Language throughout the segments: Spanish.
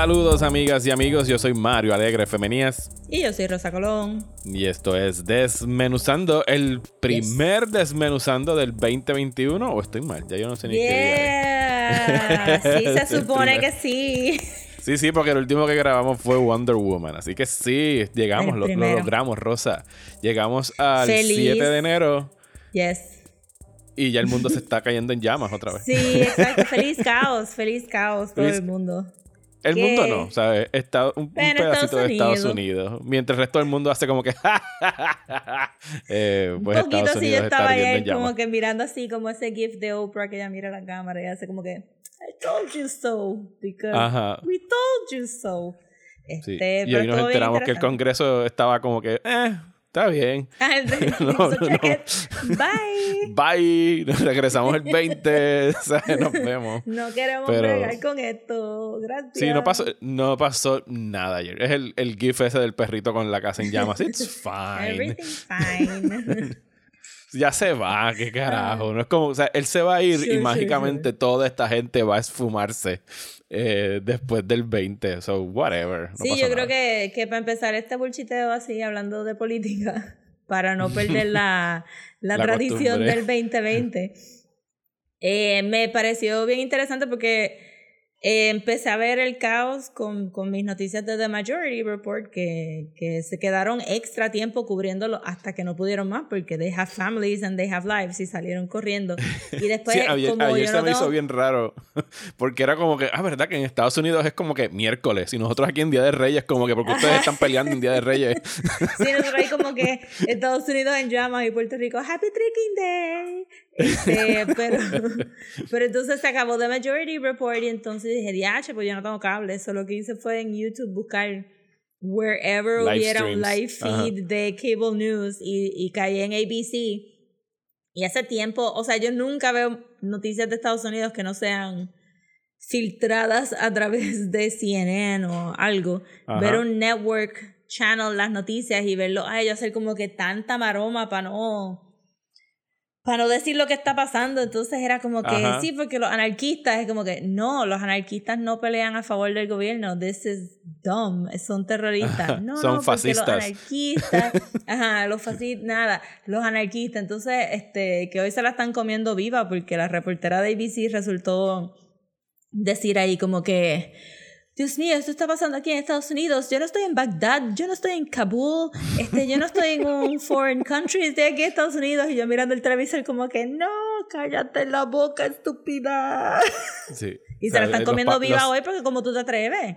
Saludos amigas y amigos, yo soy Mario Alegre Femenías Y yo soy Rosa Colón. y esto es Desmenuzando, el primer Desmenuzando del 2021 o estoy mal, ya yo no sé ni qué día. Sí, se supone que sí. Sí, sí, porque el último que grabamos fue Wonder Woman, así que sí, llegamos, lo, logramos, Rosa. Llegamos al Feliz. 7 de enero Yes. y ya el mundo se está cayendo en llamas otra vez. Sí, exacto. Feliz caos, feliz caos todo Feliz- el mundo. El ¿Qué? mundo no, ¿sabes? Está un, pedacito Estados de Estados Unidos. Mientras el resto del mundo hace como que. eh, Un pues poquito Estados si yo estaba ayer como que mirando así como ese gif de Oprah que ella mira a la cámara y hace como que I told you so because Ajá. we told you so. Sí. Este, Y pero hoy nos enteramos que el. Congreso estaba como que. Eh, está bien. Ah, No, no. Bye. Bye. Nos regresamos el 20. o sea, nos vemos. No queremos Pero- bregar con esto. Gracias. Sí, no pasó, no pasó nada ayer. Es el, el gif ese del perrito con la casa en llamas. It's fine. Everything's fine. Ya se va, qué carajo. No es como, o sea, él se va a ir Ah. Sure, y sure, mágicamente toda esta gente va a esfumarse eh, después del 20. So, whatever. no sí, yo nada. creo que, que para empezar este bullshiteo así, hablando de política, para no perder la, la, La tradición costumbre. del 2020, eh, me pareció bien interesante porque eh, empecé a ver el caos con, con mis noticias de The Majority Report que, que se quedaron extra tiempo cubriéndolo hasta que no pudieron más porque they have families and they have lives y salieron corriendo. Y después, Sí, ayer, como ayer yo se no me hizo tengo- bien raro. Porque era como que, ah, ¿verdad? Que en Estados Unidos es como que miércoles. Y nosotros aquí en Día de Reyes, como que porque ustedes están peleando en Día de Reyes. Sí, nosotros ahí como que Estados Unidos en llamas y Puerto Rico, Happy Tricking Day. Este, pero, pero entonces se acabó The Majority Report y entonces dije, diache, pues yo no tengo cable. Eso lo que hice fue en YouTube buscar wherever Live hubiera un streams. live feed de Cable News y, y caí en ABC. Y hace tiempo, o sea, yo nunca veo noticias de Estados Unidos que no sean filtradas a través de CNN o algo. Ajá. Ver un network channel, las noticias y verlo a ellos hacer como que tanta maroma para no para no decir lo que está pasando. Entonces era como que Ajá. sí, porque los anarquistas es como que no, los anarquistas no pelean a favor del gobierno. This is dumb. Son terroristas. No, Son no, fascistas. Los anarquistas, ajá, los fascistas, nada, los anarquistas. Entonces, este, que hoy se la están comiendo viva porque la reportera de ABC resultó decir ahí como que Dios mío, esto está pasando aquí en Estados Unidos. Yo no estoy en Bagdad, yo no estoy en Kabul, este, yo no estoy en un foreign country, estoy aquí en Estados Unidos. Y yo mirando el televisor como que, no, cállate la boca, estúpida. Sí. Y O se sea, la están los comiendo viva los- hoy porque como tú te atreves.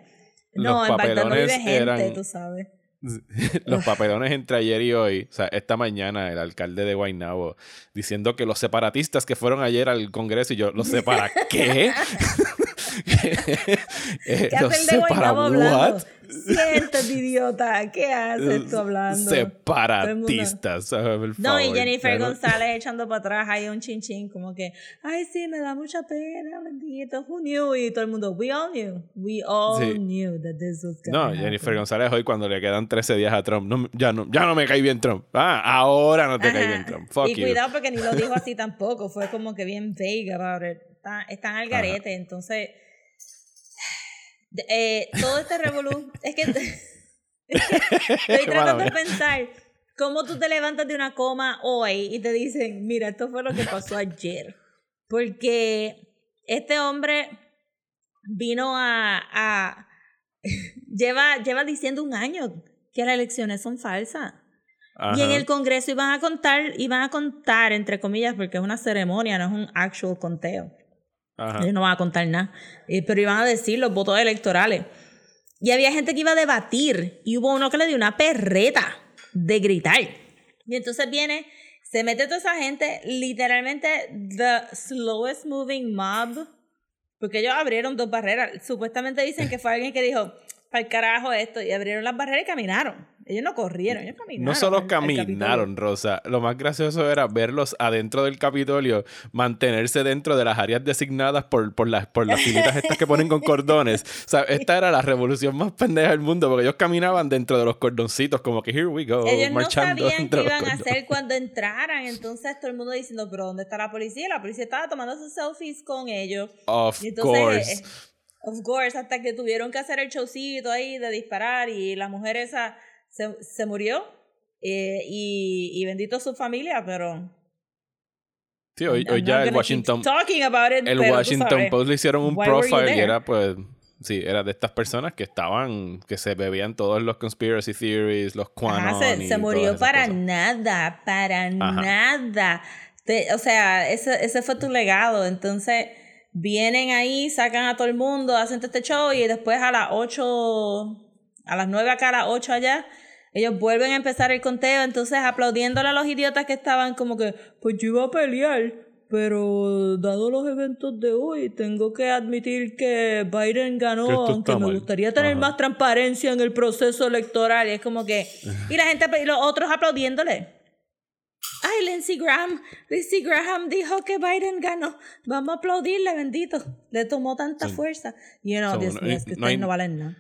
No, en Bagdad no vive gente, eran- tú sabes. Los papelones entre ayer y hoy, o sea, esta mañana el alcalde de Guaynabo diciendo que los separatistas que fueron ayer al Congreso y yo, ¿los separa qué? Eh, ¿Qué ¿Los hace el de Guaynabo hablando? Siéntate, idiota. ¿Qué haces tú hablando? Separatistas. No, y. Jennifer González echando para atrás ahí un chin chin, como que, ay, sí, me da mucha pena, bendito, who knew? Y todo el mundo, we all knew, we all Sí. knew that this was No, gonna Jennifer happen. González hoy cuando le quedan 13 días a Trump, no, ya, no, ya no me cae bien Trump. Ah, ahora no te cae Ajá. bien Trump. Fuck y you. cuidado porque ni lo dijo así tampoco, fue como que bien vague about it. Está- están al garete, entonces, eh, todo este revolú, es que estoy tratando de pensar cómo tú te levantas de una coma hoy y te dicen, mira, esto fue lo que pasó ayer. Porque este hombre vino a, a lleva, lleva diciendo un año que las elecciones son falsas. Y en el Congreso iban a contar, iban a contar, entre comillas, porque es una ceremonia, no es un actual conteo. Ellos no van a contar nada. Eh, pero iban a decir los votos electorales. Y había gente que iba a debatir. Y hubo uno que le dio una perreta de gritar. Y entonces viene, se mete toda esa gente, literalmente, the slowest moving mob. Porque ellos abrieron dos barreras. Supuestamente dicen que fue alguien que dijo, para el carajo esto. Y abrieron las barreras y caminaron. Ellos no corrieron, ellos caminaron. No solo caminaron, Rosa. Lo más gracioso era verlos adentro del Capitolio, mantenerse dentro de las áreas designadas por, por, las, por las filitas estas que ponen con cordones. O sea, esta era la revolución más pendeja del mundo, porque ellos caminaban dentro de los cordoncitos, como que here we go, Ellos no marchando sabían entre qué iban a hacer cuando entraran. Entonces todo el mundo diciendo, pero ¿dónde está la policía? La policía estaba tomando sus selfies con ellos. Of Y entonces, course. eh, of course, hasta que tuvieron que hacer el showcito ahí de disparar y la mujer esa se, se murió. eh, y, y bendito su familia, pero... Sí, hoy, hoy ya el Washington, it, el Washington. Post le hicieron un why profile y era pues sí, era de estas personas que estaban, que se bebían todos los conspiracy theories, los Ajá, QAnon se, se murió para cosas. nada, para nada. Te- o sea, ese, ese fue tu legado. Entonces, vienen ahí, sacan a todo el mundo, hacen este show y después a las 8, a las 9 acá, a las 8 allá, ellos vuelven a empezar el conteo. Entonces, aplaudiéndole a los idiotas que estaban como que, pues yo iba a pelear. Pero dado los eventos de hoy, tengo que admitir que Biden ganó, aunque me mal. gustaría tener Ajá. más transparencia en el proceso electoral. Y es como que. Y la gente, y los otros aplaudiéndole. Ay, Lindsey Graham. Lindsey Graham dijo que Biden ganó. Vamos a aplaudirle, bendito. Le tomó tanta Sí. fuerza. Y you know, So, Dios no- mío, es que no ustedes no valen nada.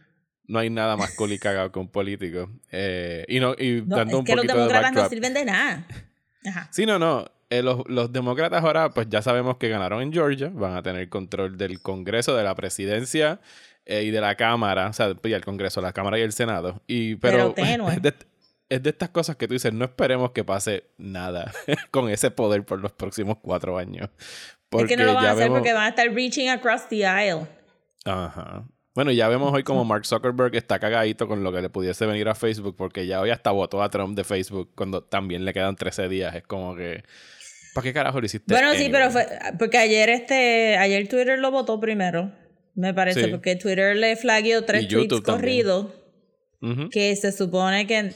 No hay nada más cool y cagado que un político. Eh, y no, y No, dando es un que los de demócratas no sirven de nada. Ajá. Sí, no, no. Eh, los, los demócratas ahora, pues ya sabemos que ganaron en Georgia. Van a tener control del Congreso, de la presidencia eh, y de la Cámara. O sea, y el Congreso, la Cámara y el Senado. Y, pero es, de, es de estas cosas que tú dices, no esperemos que pase nada con ese poder por los próximos cuatro años. Es que no lo van a hacer vemos- porque van a estar reaching across the aisle. Ajá. Bueno, ya vemos hoy como Mark Zuckerberg está cagadito con lo que le pudiese venir a Facebook, porque ya hoy hasta votó a Trump de Facebook cuando también le quedan 13 días. Es como que. ¿Para qué carajo lo hiciste? Bueno, sí, pero fue porque ayer este, ayer Twitter lo votó primero, me parece, Sí. porque Twitter le flagueó tres tweets corridos que se supone que,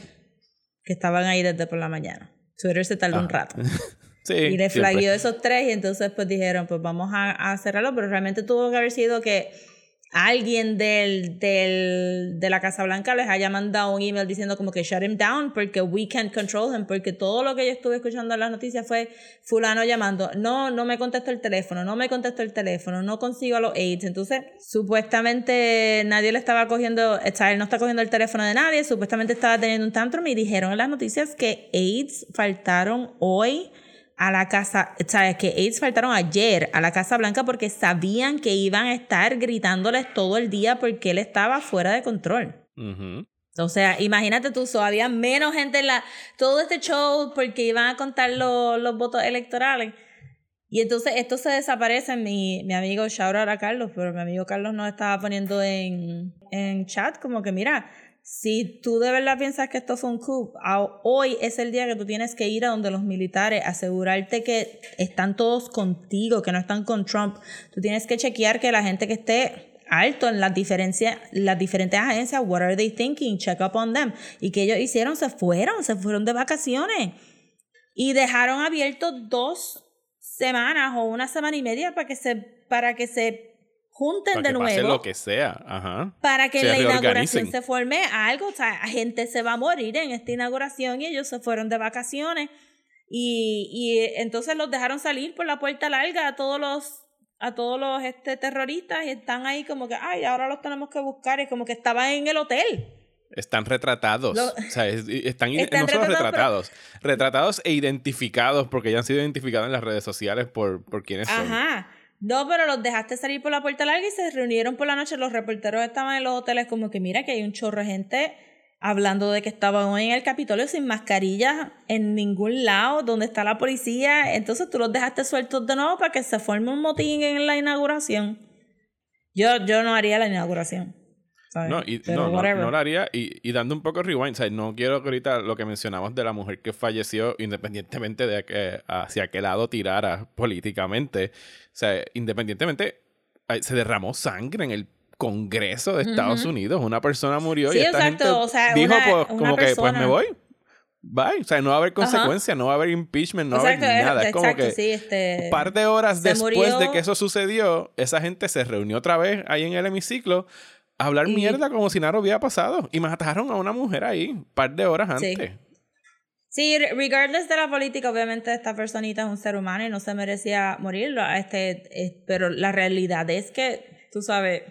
que estaban ahí desde por la mañana. Twitter se tardó un Ajá. rato. Sí. Y le flagueó esos tres y entonces pues dijeron, pues vamos a, a cerrarlo, pero realmente tuvo que haber sido que alguien del, del, de la Casa Blanca les haya mandado un email diciendo como que shut him down porque we can't control him, porque todo lo que yo estuve escuchando en las noticias fue fulano llamando, no, no me contestó el teléfono, no me contestó el teléfono, no consigo a los aides, entonces supuestamente nadie le estaba cogiendo, sea, él no está cogiendo el teléfono de nadie, supuestamente estaba teniendo un tantrum y dijeron en las noticias que aides faltaron hoy a la casa, o sea, que aides faltaron ayer a la Casa Blanca porque sabían que iban a estar gritándoles todo el día porque él estaba fuera de control. Ujú. O sea, imagínate tú, so, había menos gente en la, todo este show porque iban a contar lo- los votos electorales. Y entonces esto se desaparece. Mi, mi amigo, shout out a Carlos, pero mi amigo Carlos nos estaba poniendo en, en chat como que, mira, si tú de verdad piensas que esto fue un coup, a- hoy es el día que tú tienes que ir a donde los militares, asegurarte que están todos contigo, que no están con Trump. Tú tienes que chequear que la gente que esté alto en las diferencias, las diferentes agencias, what are they thinking? Check up on them. Y que ellos hicieron, se fueron, se fueron de vacaciones. Y dejaron abiertos dos semanas o una semana y media para que se, para que se junten Para de que pase nuevo lo que sea. Ajá. para que se la inauguración se forme algo. O sea, gente se va a morir en esta inauguración y ellos se fueron de vacaciones. Y, y entonces los dejaron salir por la puerta larga a todos los a todos los este, terroristas y están ahí como que, ay, ahora los tenemos que buscar. Es como que estaban en el hotel. Están retratados. Lo- O sea, es- están, Están no solo retratados, retratados, retratados e identificados porque ya han sido identificados en las redes sociales por, por quienes son. Ajá. No, pero los dejaste salir por la puerta larga y se reunieron por la noche. Los reporteros estaban en los hoteles como que mira que hay un chorro de gente hablando de que estaban hoy en el Capitolio sin mascarillas en ningún lado, donde está la policía. Entonces tú los dejaste sueltos de nuevo para que se forme un motín en la inauguración. Yo, yo no haría la inauguración. ¿Sabes? No, y, Pero no, no, no lo haría. Y, y dando un poco rewind, sea, no quiero que ahorita lo que mencionamos de la mujer que falleció, independientemente de que hacia qué lado tirara políticamente, o sea, independientemente, se derramó sangre en el Congreso de Estados Ujú. Unidos. Una persona murió Sí, y esta exacto, gente o sea, dijo, una- pues, una como que, pues persona- me voy. Bye. O sea, no va a haber consecuencias, no va a haber impeachment, no va a haber es- nada. Es como exacto, que sí, este, un par de horas después murió- de que eso sucedió, esa gente se reunió otra vez ahí en el hemiciclo hablar Y- mierda como si nada hubiera pasado. Y mataron a una mujer ahí, un par de horas Sí. antes. Sí, re- regardless de la política, obviamente esta personita es un ser humano y no se merecía morir, este, eh, pero la realidad es que, tú sabes,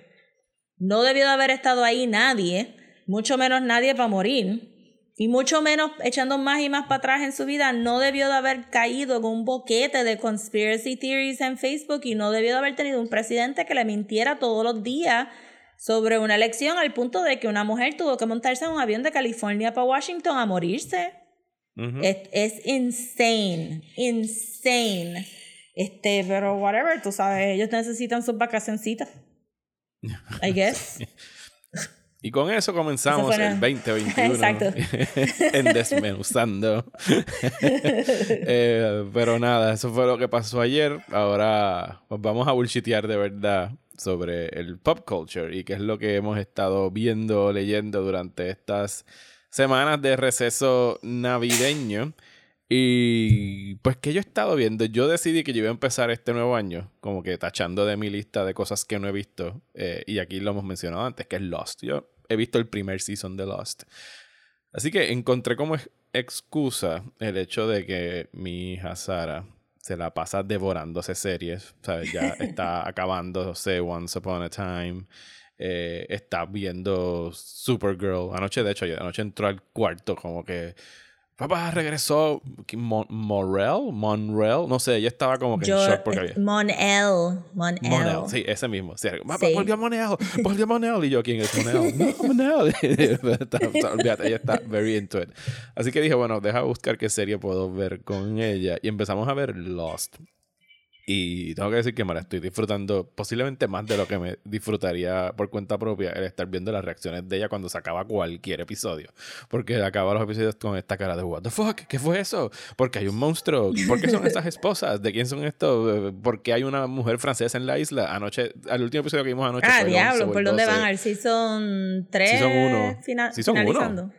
no debió de haber estado ahí nadie, mucho menos nadie para morir, y mucho menos echando más y más para atrás en su vida, no debió de haber caído con un boquete de conspiracy theories en Facebook y no debió de haber tenido un presidente que le mintiera todos los días sobre una elección al punto de que una mujer tuvo que montarse en un avión de California para Washington a morirse. Ujú. Es, es insane, insane. Este, pero whatever, tú sabes, ellos necesitan sus vacacioncitas. I guess. Y con eso comenzamos Eso el una- 2021 Exacto. en Desmenuzando. Eh, pero nada, eso fue lo que pasó ayer. Ahora pues vamos a bullshitear de verdad sobre el pop culture y qué es lo que hemos estado viendo, leyendo durante estas semanas de receso navideño. Y pues que yo he estado viendo, yo decidí que yo iba a empezar este nuevo año como que tachando de mi lista de cosas que no he visto. eh, y aquí lo hemos mencionado antes, que es Lost. Yo he visto el primer season de Lost. Así que encontré como ex- excusa el hecho de que mi hija Sara se la pasa devorándose series. ¿sabes? Ya está acabándose Once Upon a Time. eh, está viendo Supergirl. Anoche, de hecho, anoche entró al cuarto como que... Papá regresó. Mon Morel, Monrel, no sé, ella estaba como que Yo, en shock porque había. Monel, Monel. Monel, sí, ese mismo. Sí, "Papá, Sí. Volvió Monel, volvió Monel. Y yo, ¿quién es Monel? No, Monel. Está- ella está very into it. Así que dije, bueno, deja buscar qué serie puedo ver con ella. Y empezamos a ver Lost. Y tengo que decir que me la estoy disfrutando posiblemente más de lo que me disfrutaría por cuenta propia el estar viendo las reacciones de ella cuando se acaba cualquier episodio. Porque acaba los episodios con esta cara de what the fuck, ¿qué fue eso? Porque hay un monstruo, ¿por qué son estas esposas? ¿De quién son estos? ¿Por qué hay una mujer francesa en la isla? Anoche, al último episodio que vimos anoche Ah, fue el 11 diablo, o el ¿por dónde 12. van? Al season 3. Season uno. fina- Season finalizando.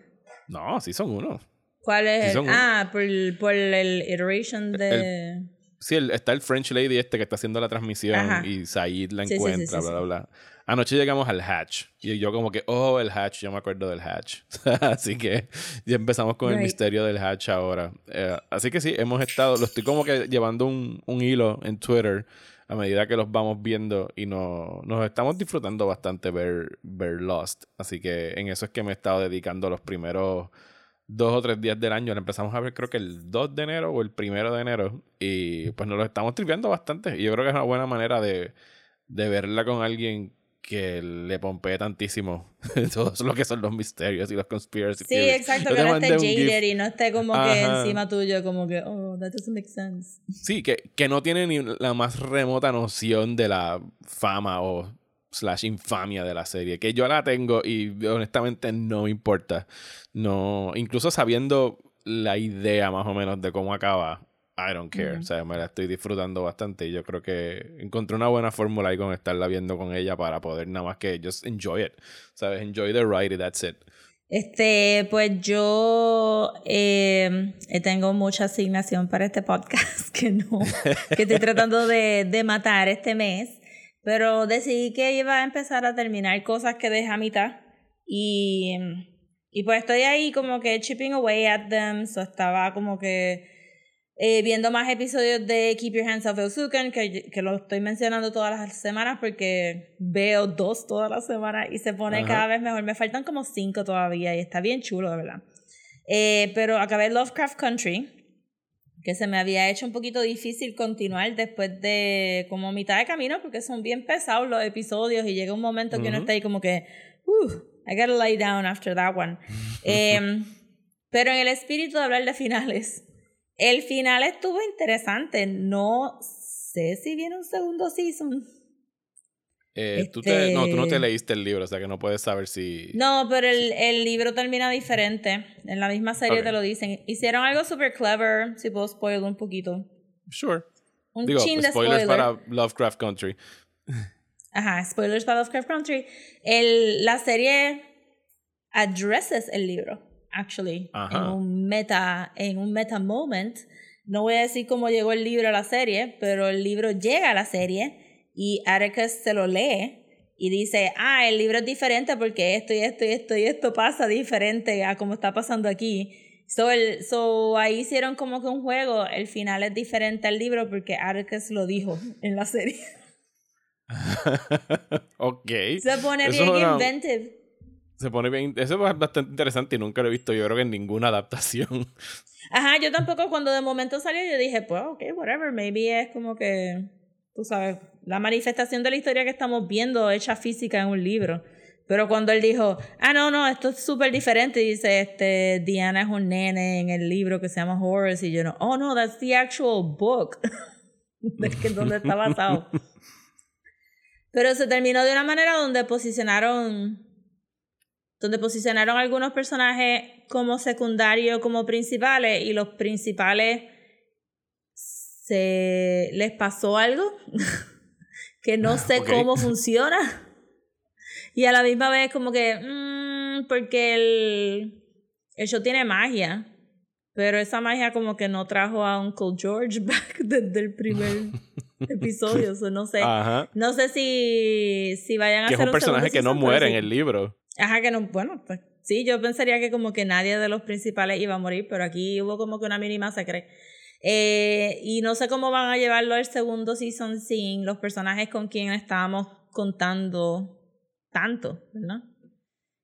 No, sí son uno. ¿Cuál es? Season el- ah, por, por el iteration de. Sí, el- está el French Lady este que está haciendo la transmisión Ajá. y Said la Sí, sí, sí, encuentra, sí, bla, bla, bla. Anoche llegamos al hatch y yo como que, oh, el hatch, yo me acuerdo del hatch. así que ya empezamos con el Right. misterio del hatch ahora. Eh, así que sí, hemos estado, lo estoy como que llevando un, un hilo en Twitter a medida que los vamos viendo y no, nos estamos disfrutando bastante ver, ver Lost. Así que en eso es que me he estado dedicando los primeros dos o tres días del año. La empezamos a ver creo que el 2 de enero o el 1 de enero. Y pues nos lo estamos tripeando bastante. Y yo creo que es una buena manera de, de verla con alguien que le pompee tantísimo todo lo que son los misterios y los conspiracy Sí, theories. exacto, Yo que no esté jaded y no esté como que Ajá. encima tuyo, como que, oh, that doesn't make sense. Sí, que, que no tiene ni la más remota noción de la fama o slash infamia de la serie. Que yo la tengo y honestamente no me importa. No, incluso sabiendo la idea más o menos de cómo acaba, I don't care. O sea, me la estoy disfrutando bastante y yo creo que encontré una buena fórmula ahí con estarla viendo con ella para poder nada más que just enjoy it. ¿Sabes? Enjoy the ride y that's it. Este, pues yo eh, eh, tengo mucha asignación para este podcast que no, que estoy tratando de, de matar este mes, pero decidí que iba a empezar a terminar cosas que dejé a mitad y, y pues estoy ahí como que chipping away at them, so estaba como que eh, viendo más episodios de Keep Your Hands Off Eusuken, que, que lo estoy mencionando todas las semanas porque veo dos todas las semanas y se pone Ajá. cada vez mejor. Me faltan como cinco todavía y está bien chulo, de verdad. Eh, pero acabé Lovecraft Country, que se me había hecho un poquito difícil continuar después de como mitad de camino porque son bien pesados los episodios y llega un momento que uno está ahí como que, uh, I gotta lay down after that one. Em, pero en el espíritu de hablar de finales, el final estuvo interesante. No sé si viene un segundo season. Eh, tú te- no, tú no te Este- leíste el libro, o sea que no puedes saber si... No, pero el, el libro termina diferente. En la misma serie te lo dicen. Hicieron algo super clever, si puedo spoiler un poquito. Sure. Un Digo, chin de spoilers spoiler. para Lovecraft Country. Ajá, spoilers para Lovecraft Country. El, la serie addresses el libro, actually, Ajá. en un meta, en un meta moment. No voy a decir cómo llegó el libro a la serie, pero el libro llega a la serie y Atticus se lo lee y dice, ah, el libro es diferente porque esto y esto y esto y esto pasa diferente a como está pasando aquí. So, el, so ahí hicieron como que un juego, el final es diferente al libro porque Arcus lo dijo en la serie. ok. Se pone Eso bien una- inventive. Se pone bien. Eso es bastante interesante y nunca lo he visto, yo creo que en ninguna adaptación. Ajá, yo tampoco cuando de momento salió yo dije, pues ok, whatever, maybe es como que, tú sabes, la manifestación de la historia que estamos viendo hecha física en un libro. Pero cuando él dijo, ah, no, no, esto es súper diferente, dice, este, Diana es un nene en el libro que se llama Horace, y yo no, oh, no, that's the actual book, del que donde está basado. Pero se terminó de una manera donde posicionaron, donde posicionaron algunos personajes como secundarios, como principales, y los principales se les pasó algo que no sé cómo funciona. Y a la misma vez como que, mm, porque el, el show tiene magia, pero esa magia como que no trajo a Uncle George back desde el primer episodio, so no sé. Ajá. No sé si, si vayan a Que es hacer un personaje que no muere en el libro. Ajá, que no, bueno, pues sí, yo pensaría que como que nadie de los principales iba a morir, pero aquí hubo como que una mínima secreta. Eh, y no sé cómo van a llevarlo el segundo season sin los personajes con quien estábamos contando tanto, ¿verdad?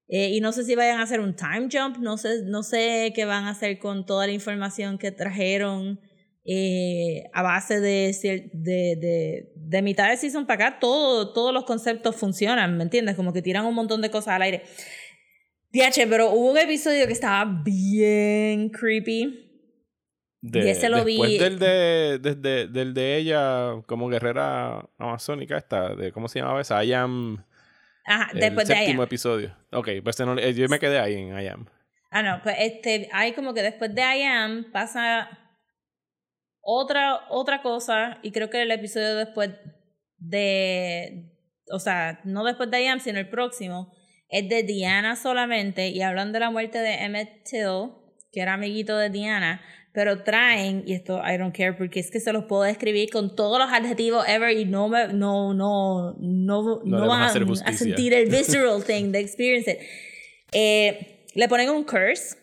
Eh, y no sé si vayan a hacer un time jump, no sé, no sé qué van a hacer con toda la información que trajeron eh, a base de, de, de, de mitad de season para acá, todo, todos los conceptos funcionan, ¿me entiendes? Como que tiran un montón de cosas al aire. DH, pero hubo un episodio que estaba bien creepy. De, Y ese lo después vi- del de, desde- del de ella como guerrera amazónica esta, de ¿cómo se llamaba esa? I am Ajá, el después de séptimo ahí. episodio. Ok, pues ese no- eh, yo me quedé ahí en I am. Ah, no, pues este, hay como que después de I Am pasa otra, otra cosa, y creo que el episodio después de, o sea, no después de I Am, sino el próximo, es de Diana solamente, y hablan de la muerte de Emmett Till, que era amiguito de Diana, pero traen, y esto I don't care, porque es que se los puedo describir con todos los adjetivos ever y no me, no, no, no, no, a van hacer a justicia. sentir el visceral thing, de experience it. Eh, le ponen un curse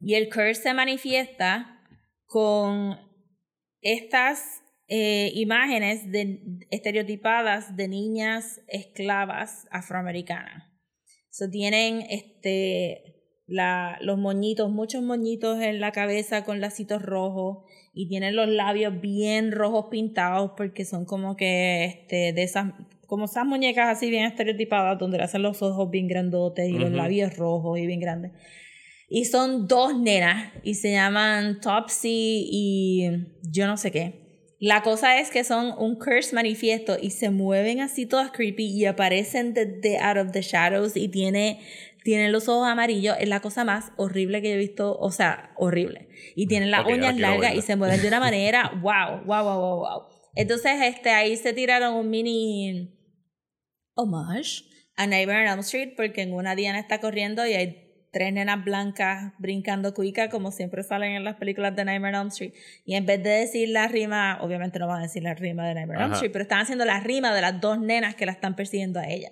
y el curse se manifiesta con estas eh, imágenes de, estereotipadas de niñas esclavas afroamericanas. So, tienen este, la, los moñitos, muchos moñitos en la cabeza con lacitos rojos y tienen los labios bien rojos pintados porque son como que este, de esas, como esas muñecas así bien estereotipadas donde le hacen los ojos bien grandotes y los labios rojos y bien grandes. Y son dos nenas y se llaman Topsy y yo no sé qué. La cosa es que son un curse manifiesto y se mueven así todas creepy y aparecen desde out of the shadows y tiene, tienen los ojos amarillos. Es la cosa más horrible que yo he visto, o sea, horrible. Y tienen las Ok, ahora uñas largas y se mueven de una manera, wow, wow, wow, wow, wow. Entonces, este, ahí se tiraron un mini homage a Nightmare on Elm Street porque en una Diana está corriendo y hay tres nenas blancas brincando cuica como siempre salen en las películas de Nightmare on Elm Street y en vez de decir la rima, obviamente no van a decir la rima de Nightmare on Elm. Street, pero están haciendo la rima de las dos nenas que la están persiguiendo a ella.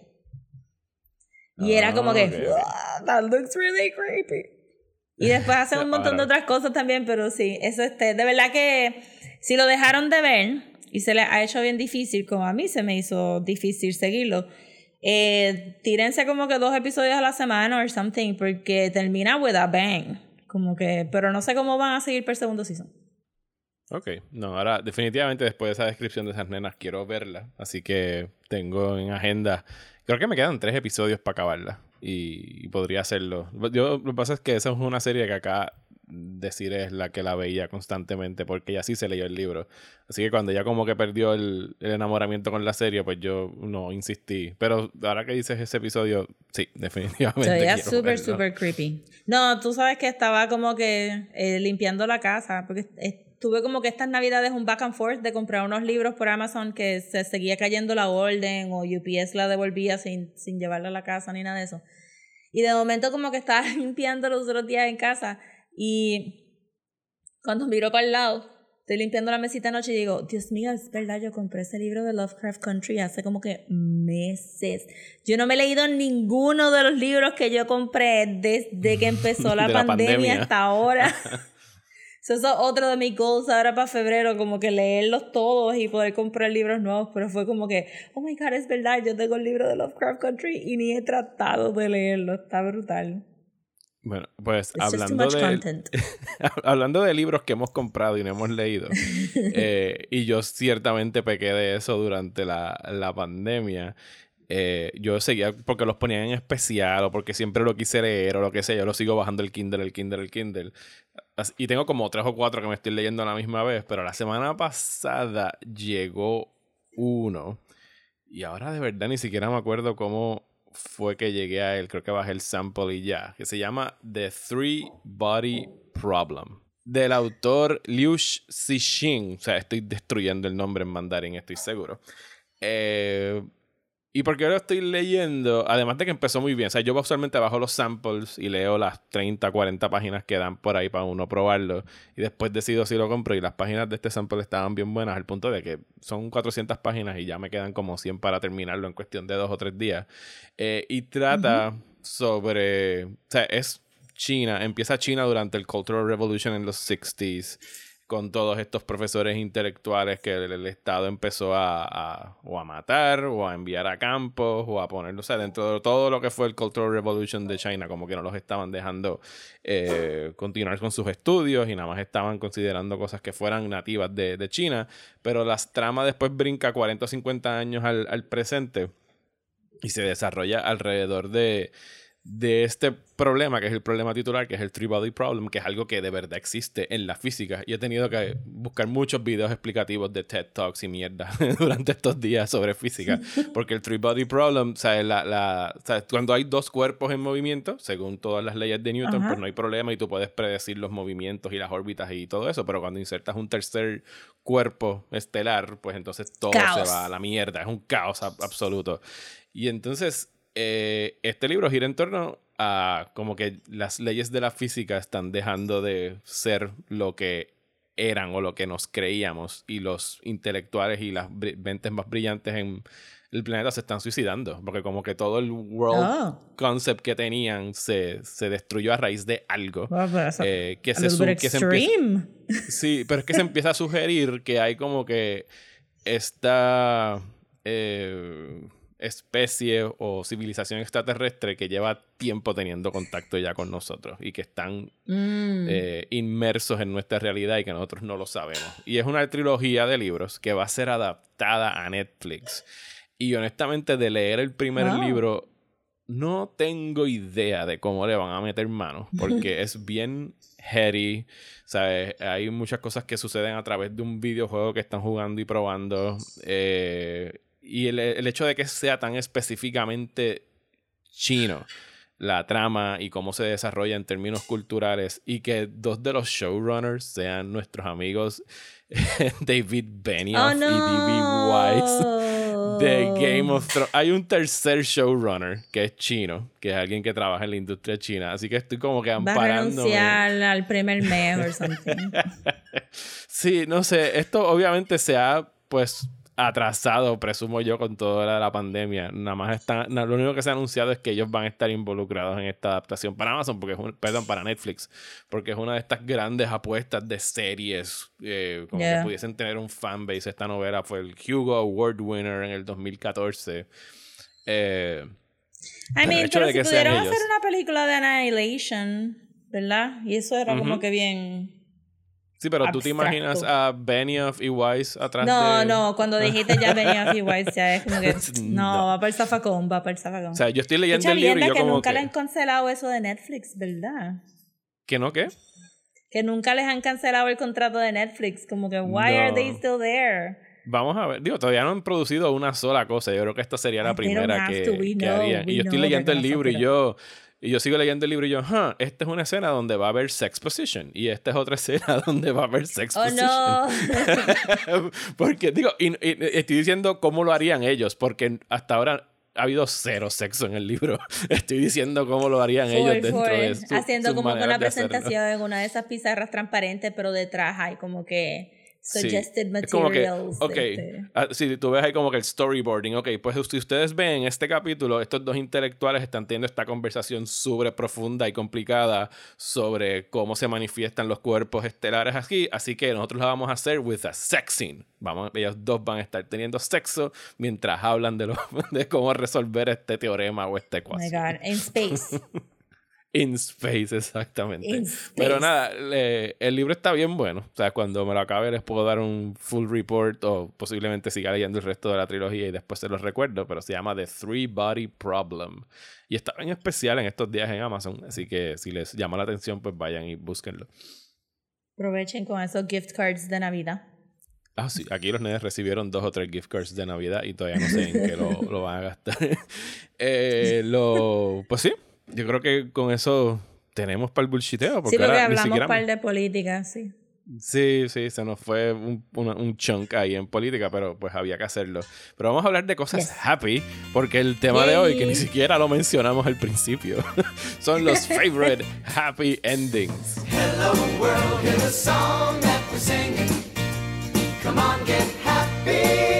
Y era como que, Ah, ok, ok. "Wow, that looks really creepy. Y después hacen un montón de otras cosas también, pero sí, eso este, de verdad que si lo dejaron de ver y se les ha hecho bien difícil, como a mí se me hizo difícil seguirlo, eh, tírense como que dos episodios a la semana o something, porque termina with a bang. Como que, pero no sé cómo van a seguir por segundo season. Ok, no, ahora definitivamente después de esa descripción de esas nenas quiero verla, así que tengo en agenda, creo que me quedan tres episodios para acabarla y, y podría hacerlo. Yo, lo que pasa es que esa es una serie que acá decir es la que la veía constantemente porque ella sí se leyó el libro, así que cuando ya como que perdió el, el enamoramiento con la serie, pues yo no insistí, pero ahora que dices ese episodio, sí, definitivamente. Se veía quiero súper, súper creepy. No, tú sabes que estaba como que eh, limpiando la casa, porque eh, tuve como que estas navidades un back and forth de comprar unos libros por Amazon que se seguía cayendo la orden o UPS la devolvía sin, sin llevarla a la casa ni nada de eso. Y de momento como que estaba limpiando los otros días en casa y cuando miro para el lado estoy limpiando la mesita anoche y digo, Dios mío, es verdad, yo compré ese libro de Lovecraft Country hace como que meses. Yo no me he leído ninguno de los libros que yo compré desde que empezó la, De la pandemia, pandemia. hasta ahora. So, Eso es otro de mis goals ahora para febrero, como que leerlos todos y poder comprar libros nuevos, pero fue como que, oh my god, es verdad, yo tengo el libro de Lovecraft Country y ni he tratado de leerlo, está brutal. Bueno, pues It's hablando de, hablando de libros que hemos comprado y no hemos leído, eh, y yo ciertamente pequé de eso durante la, la pandemia. eh, yo seguía porque los ponían en especial o porque siempre lo quise leer o lo que sea. Yo lo sigo bajando el Kindle, el Kindle, el Kindle. Y tengo como tres o cuatro que me estoy leyendo a la misma vez. Pero la semana pasada llegó uno. Y ahora de verdad ni siquiera me acuerdo cómo fue que llegué a él. Creo que bajé el sample y ya. Que se llama The Three Body Problem. Del autor Liu Cixin. O sea, estoy destruyendo el nombre en mandarín, estoy seguro. Eh, y porque lo estoy leyendo, además de que empezó muy bien, o sea, yo usualmente bajo los samples y leo las 30, 40 páginas que dan por ahí para uno probarlo. Y después decido si lo compro. Y las páginas de este sample estaban bien buenas al punto de que son 400 páginas y ya me quedan como 100 para terminarlo en cuestión de dos o tres días. Eh, y trata sobre, o sea, es China, empieza China durante el Cultural Revolution en los 60s con todos estos profesores intelectuales que el, Estado empezó a, a- o a matar o a enviar a campos o a ponerlos, o sea, dentro de todo lo que fue el Cultural Revolution de China, como que no los estaban dejando eh, continuar con sus estudios y nada más estaban considerando cosas que fueran nativas de, de China, pero las tramas después brinca 40 o 50 años al, al presente y se desarrolla alrededor de, de este problema, que es el problema titular, que es el Three Body Problem, que es algo que de verdad existe en la física. Y he tenido que buscar muchos videos explicativos de TED Talks y mierda durante estos días sobre física, porque el Three Body Problem, o sea, la, la- o sea, cuando hay dos cuerpos en movimiento, según todas las leyes de Newton, Ajá. pues no hay problema y tú puedes predecir los movimientos y las órbitas y todo eso, pero cuando insertas un tercer cuerpo estelar, pues entonces todo Caos. se va a la mierda, es un caos ab- absoluto. Y entonces, eh, este libro gira en torno a como que las leyes de la física están dejando de ser lo que eran o lo que nos creíamos y los intelectuales y las mentes más brillantes en el planeta se están suicidando porque como que todo el world Oh, concept que tenían se, se destruyó a raíz de algo well, eh, que, se, que se empieza. Sí, pero es que se empieza a sugerir que hay como que esta eh, especie o civilización extraterrestre que lleva tiempo teniendo contacto ya con nosotros y que están Mm. eh, inmersos en nuestra realidad y que nosotros no lo sabemos. Y es una trilogía de libros que va a ser adaptada a Netflix. Y honestamente, de leer el primer libro, no tengo idea de cómo le van a meter mano, porque es bien heady, ¿sabes? Hay muchas cosas que suceden a través de un videojuego que están jugando y probando. eh, y el, el hecho de que sea tan específicamente chino la trama y cómo se desarrolla en términos culturales y que dos de los showrunners sean nuestros amigos David Benioff Oh, y D.B. Weiss de Game of Thrones. Hay un tercer showrunner que es chino, que es alguien que trabaja en la industria china, así que estoy como que Va a amparándome. renunciar al primer mes o something. Sí, no sé, esto obviamente se ha pues atrasado, presumo yo, con toda la, la pandemia. Nada más está, na- lo único que se ha anunciado es que ellos van a estar involucrados en esta adaptación para Amazon, porque es un, perdón, para Netflix, porque es una de estas grandes apuestas de series, eh, como Yeah. que pudiesen tener un fanbase. Esta novela fue el Hugo Award winner en el 2014. Eh, I mean, pero si pudieron ellos. hacer una película de Annihilation, ¿verdad? Y eso era como que bien... sí, pero tú te imaginas a Benioff y Weiss atrás No, de... no, cuando dijiste ya venía a White, ya es como que... No, No. va para el zafacón, va para el zafacón. O sea, yo estoy leyendo el libro y yo que como nunca que... le han cancelado eso de Netflix, ¿verdad? ¿Que no qué? Que nunca les han cancelado el contrato de Netflix. Como que, why are No. they still there? Vamos a ver. Digo, todavía no han producido una sola cosa. Yo creo que esta sería la primera que, que harían. Y yo estoy leyendo el libro y yo... Y yo sigo leyendo el libro y yo, huh, esta es una escena donde va a haber sex position. Y esta es otra escena donde va a haber sex Oh, position. no. porque, digo, y, y- estoy diciendo cómo lo harían ellos, porque hasta ahora ha habido cero sexo en el libro. Estoy diciendo cómo lo harían ellos dentro de su, Haciendo como que una presentación en una de esas pizarras transparentes, pero detrás hay como que Sí. suggested Es como que, materials. ok, este. ah, sí, tú ves ahí como que el storyboarding, ok, pues si ustedes ven en este capítulo, estos dos intelectuales están teniendo esta conversación súper profunda y complicada sobre cómo se manifiestan los cuerpos estelares aquí, así que nosotros la vamos a hacer with a sex scene. Vamos, ellos dos van a estar teniendo sexo mientras hablan de, lo, de cómo resolver este teorema o esta Oh my. God, in space. In space, exactamente. In Pero nada, le- el libro está bien bueno. O sea, cuando me lo acabe les puedo dar un full report o posiblemente siga leyendo el resto de la trilogía y después se los recuerdo, pero se llama The Three Body Problem. Y está en especial en estos días en Amazon, así que si les llama la atención, pues vayan y búsquenlo. Aprovechen con esos gift cards de Navidad. Ah, sí, aquí los nenes recibieron dos o tres gift cards de Navidad y todavía no sé en qué lo, lo van a gastar. Eh, lo, pues sí, yo creo que con eso tenemos para el bullshiteo. Porque sí, porque ahora ni hablamos siquiera- par de política, sí. Sí, sí, se nos fue un, chunk ahí en política, pero pues había que hacerlo. Pero vamos a hablar de cosas Yes. happy, porque el tema de hoy, que ni siquiera lo mencionamos al principio, son los favorite happy endings. Hello world, hear the song that we're singing. Come on, get happy.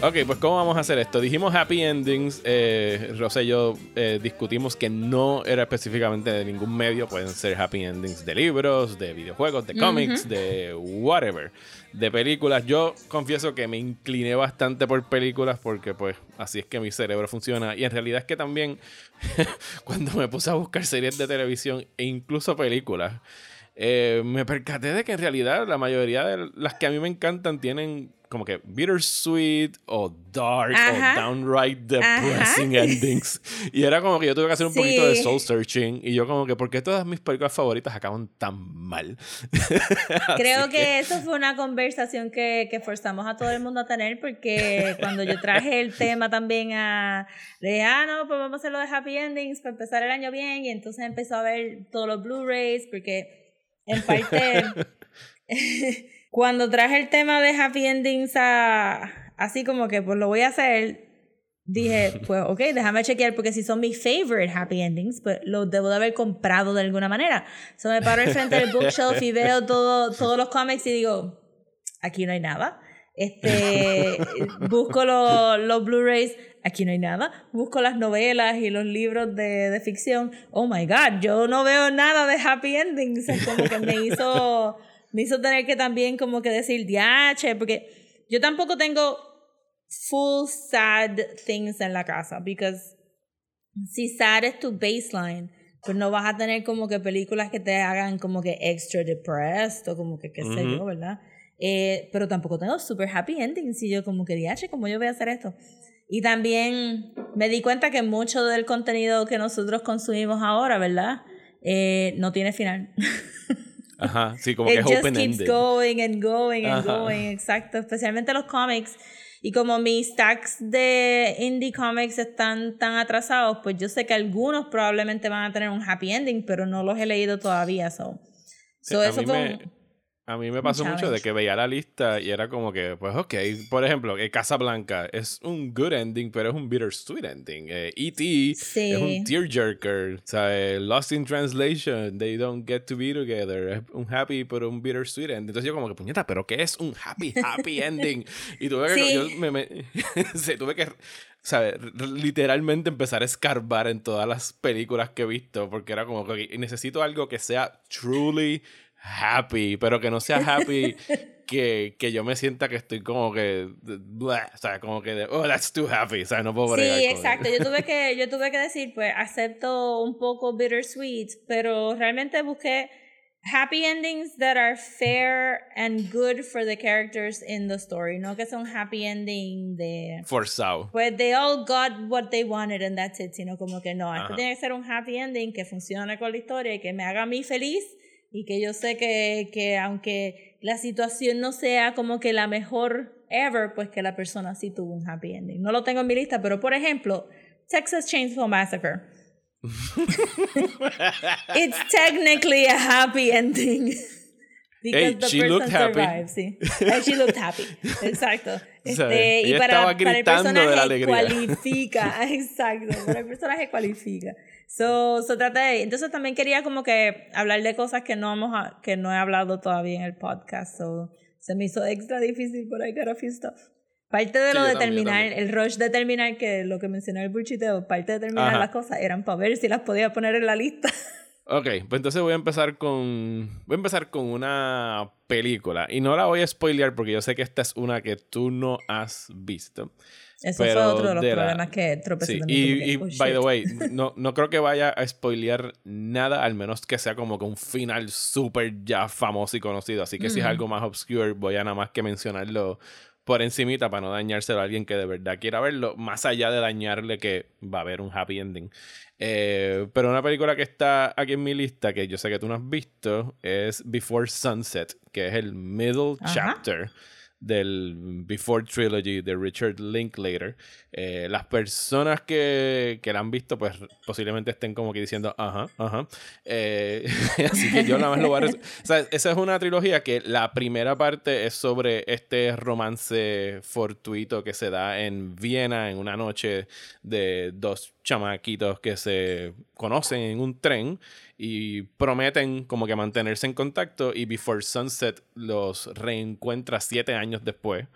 Ok, pues ¿cómo vamos a hacer esto? Dijimos happy endings. Eh, Rosa y yo eh, discutimos que no era específicamente de ningún medio. Pueden ser happy endings de libros, de videojuegos, de cómics, de whatever. De películas. Yo confieso que me incliné bastante por películas porque pues así es que mi cerebro funciona. Y en realidad es que también cuando me puse a buscar series de televisión e incluso películas, eh, me percaté de que en realidad la mayoría de las que a mí me encantan tienen como que bittersweet o dark Ajá. o downright depressing endings. Y era como que yo tuve que hacer un poquito de soul searching. Y yo como que, ¿por qué todas mis películas favoritas acaban tan mal? Creo que eso fue una conversación que, que forzamos a todo el mundo a tener porque cuando yo traje el tema también a... Dije, ah, no, pues vamos a hacerlo de happy endings para empezar el año bien y entonces empezó a ver todos los Blu-rays porque en parte... cuando traje el tema de happy endings a... Así como que pues lo voy a hacer, dije, pues ok, déjame chequear porque si son mis favorite happy endings, pues los debo de haber comprado de alguna manera. So me paro al frente del bookshelf y veo todo, todos los cómics y digo, aquí no hay nada. Este, busco los, los Blu-rays, aquí no hay nada. Busco las novelas y los libros de, de ficción. Oh my God, yo no veo nada de happy endings. Es como que me hizo, me hizo tener que también como que decir, diache, porque yo tampoco tengo full sad things en la casa, because si sad es tu baseline, pues no vas a tener como que películas que te hagan como que extra depressed o como que qué sé yo, ¿verdad? Eh, pero tampoco tengo super happy endings y yo como que diache, ¿cómo yo voy a hacer esto? Y también me di cuenta que mucho del contenido que nosotros consumimos ahora, ¿verdad? Eh, no tiene final. Ajá, sí, como que It es just open keeps ended. going and going and Ajá. going, exacto. Especialmente los cómics. Y como mis stacks de indie comics están tan atrasados, pues yo sé que algunos probablemente van a tener un happy ending, pero no los he leído todavía. So, Sí, so a eso mí fue me- un- A mí me pasó mucho de que veía la lista y era como que, pues ok, por ejemplo, eh, Casablanca es un good ending, pero es un bittersweet ending. Eh, E.T. Sí. es un tearjerker. O sea, eh, Lost in Translation, they don't get to be together. Es un happy, pero un bittersweet ending. Entonces yo como que, puñeta, ¿pero qué es un happy, happy ending? Y tuve que, Sí. yo me, me- sí, tuve que, ¿sabes? Literalmente empezar a escarbar en todas las películas que he visto, porque era como que necesito algo que sea truly happy, pero que no sea happy que, que yo me sienta que estoy como que, blah, o sea, como que, oh, that's too happy, o sea, no puedo bregar Sí, con exacto. él. Yo tuve que, yo tuve que decir, pues acepto un poco bittersweet, pero realmente busqué happy endings that are fair and good for the characters in the story, no que un happy ending de Forzado. pues they all got what they wanted and that's it, sino como que no, esto tiene que ser un happy ending que funcione con la historia y que me haga a mí feliz y que yo sé que, que aunque la situación no sea como que la mejor ever, pues que la persona sí tuvo un happy ending. No lo tengo en mi lista, pero por ejemplo, Texas Chainsaw Massacre. It's technically a happy ending. Because Hey, the she person looked happy. survived, sí. And she looked happy. Exacto. Este, y para, para el personaje cualifica. Exacto. Para el personaje cualifica. So, so traté de- Entonces también quería como que hablar de cosas que no hemos a- que no he hablado todavía en el podcast. So, se me hizo extra difícil, but I got a few stuff. Parte de Sí, lo de también, terminar, el rush de terminar, que lo que mencioné el bullshiteo, parte de terminar Ajá. las cosas eran para ver si las podía poner en la lista. Ok, pues entonces voy a empezar con. Voy a empezar con una película. Y no la voy a spoilear porque yo sé que esta es una que tú no has visto. Eso fue otro de los de la- problemas que tropecé Sí, y, que, y, oh, by the way, no, no creo que vaya a spoilear nada, al menos que sea como que un final súper ya famoso y conocido. Así que si es algo más obscure, voy a nada más que mencionarlo por encimita para no dañárselo a alguien que de verdad quiera verlo, más allá de dañarle que va a haber un happy ending. Eh, pero una película que está aquí en mi lista, que yo sé que tú no has visto, es Before Sunset, que es el middle Ajá. chapter del Before Trilogy de Richard Linklater. Eh, las personas que, que la han visto, pues posiblemente estén como que diciendo, ajá, ajá. Eh, así que yo nada más lo voy a... O esa es una trilogía que la primera parte es sobre este romance fortuito que se da en Viena en una noche de dos chamaquitos que se conocen en un tren y prometen como que mantenerse en contacto y Before Sunset los reencuentra siete años después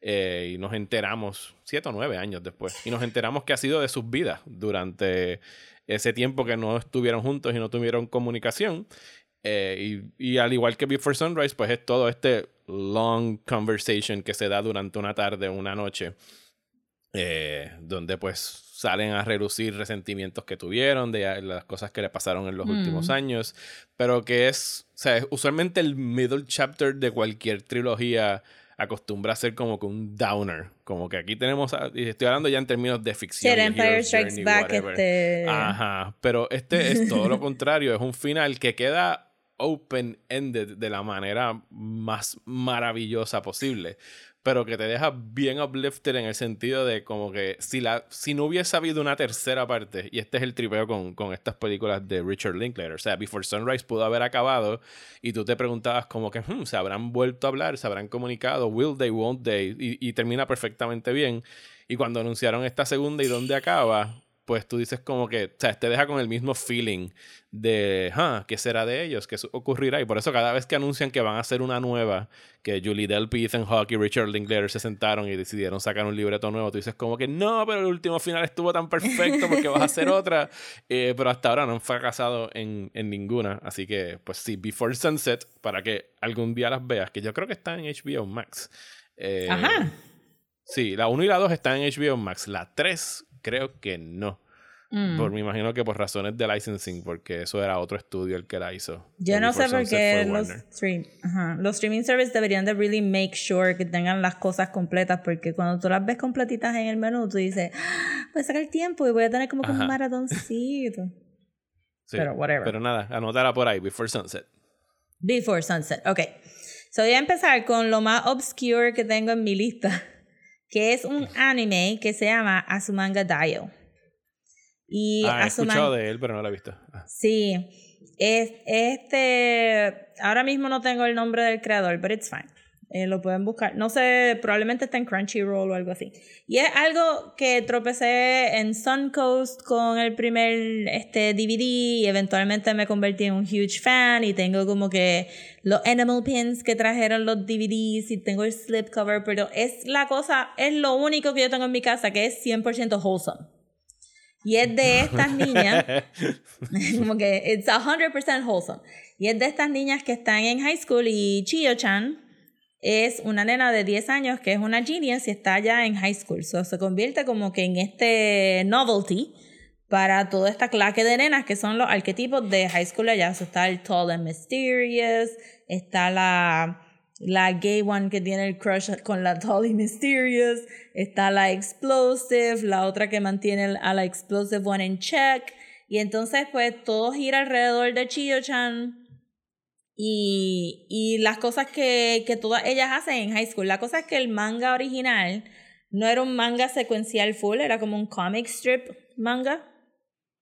eh, y nos enteramos, siete o nueve años después, y nos enteramos que ha sido de sus vidas durante ese tiempo que no estuvieron juntos y no tuvieron comunicación. Eh, y, al igual que Before Sunrise, pues es todo este long conversation que se da durante una tarde, una noche, eh, donde pues salen a relucir resentimientos que tuvieron de las cosas que le pasaron en los Mm. últimos años, pero que es, o sea, usualmente el middle chapter de cualquier trilogía acostumbra a ser como que un downer, como que aquí tenemos, a- y estoy hablando ya en términos de Sí, ficción. de Empire Strikes journey, Back, este... Ajá, pero este es todo lo contrario, es un final que queda open-ended de la manera más maravillosa posible, pero que te deja bien uplifted en el sentido de como que si, la, si no hubiese habido una tercera parte, y este es el tripeo con, con estas películas de Richard Linklater, o sea, Before Sunrise pudo haber acabado y tú te preguntabas como que "Hmm, se habrán vuelto a hablar, se habrán comunicado, will they, won't they, y, y termina perfectamente bien. Y cuando anunciaron esta segunda y dónde acaba, pues tú dices como que, o sea, te deja con el mismo feeling de, ah, ¿qué será de ellos? ¿Qué ocurrirá? Y por eso cada vez que anuncian que van a hacer una nueva, que Julie Delpy, Ethan Hawke y Richard Linklater se sentaron y decidieron sacar un libreto nuevo, tú dices como que, no, pero el último final estuvo tan perfecto porque vas a hacer otra. Eh, pero hasta ahora no han fracasado en, en ninguna. Así que, pues sí, Before Sunset, para que algún día las veas, que yo creo que está en HBO Max. Eh, Ajá. Sí, la 1 y la 2 están en HBO Max. La 3 creo que no. Mm. Por, me imagino que por razones de licensing, porque eso era otro estudio el que la hizo. Yo no sé por qué los, stream, ajá, los streaming services deberían de really make sure que tengan las cosas completas porque cuando tú las ves completitas en el menú tú dices, "Ah, voy a sacar tiempo y voy a tener como que un maratoncito. Sí, pero whatever. Pero nada, anótala por ahí, Before Sunset. Before Sunset, ok. So voy a empezar con lo más obscure que tengo en mi lista, que es un anime que se llama Azumanga Daioh. Y ah, he escuchado de él, pero no la he visto. Ah. Sí, es, este, ahora mismo no tengo el nombre del creador, but it's fine. Eh, lo pueden buscar. No sé, probablemente está en Crunchyroll o algo así. Y es algo que tropecé en Suncoast con el primer este, DVD y eventualmente me convertí en un huge fan y tengo como que los animal pins que trajeron los DVDs y tengo el slipcover, pero es la cosa, es lo único que yo tengo en mi casa que es 100% wholesome. Y es de estas niñas como que it's 100% wholesome. Y es de estas niñas que están en high school y Chiyo-chan es una nena de 10 años que es una genius y está ya en high school. So, se convierte como que en este novelty para toda esta claque de nenas que son los arquetipos de high school allá. So, está el tall and mysterious, está la, la gay one que tiene el crush con la tall y mysterious, está la explosive, la otra que mantiene a la explosive one en check. Y entonces pues todo gira alrededor de Chiyo-chan y, y las cosas que, que todas ellas hacen en high school. La cosa es que el manga original no era un manga secuencial full, era como un comic strip manga.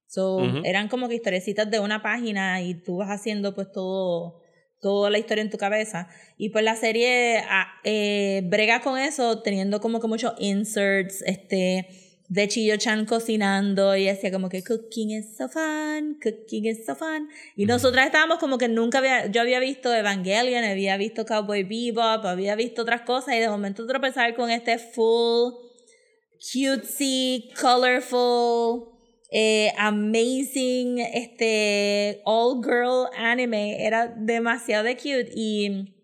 So, eran como que historiecitas de una página y tú vas haciendo pues todo, toda la historia en tu cabeza. Y pues la serie ah, eh, brega con eso, teniendo como que muchos inserts, este, de Chillo Chan cocinando y decía como que cooking is so fun, cooking is so fun. Y nosotras estábamos como que nunca había, yo había visto Evangelion, había visto Cowboy Bebop, había visto otras cosas y de momento tropezar con este full, cutesy, colorful, eh, amazing, este, all girl anime, era demasiado de cute y,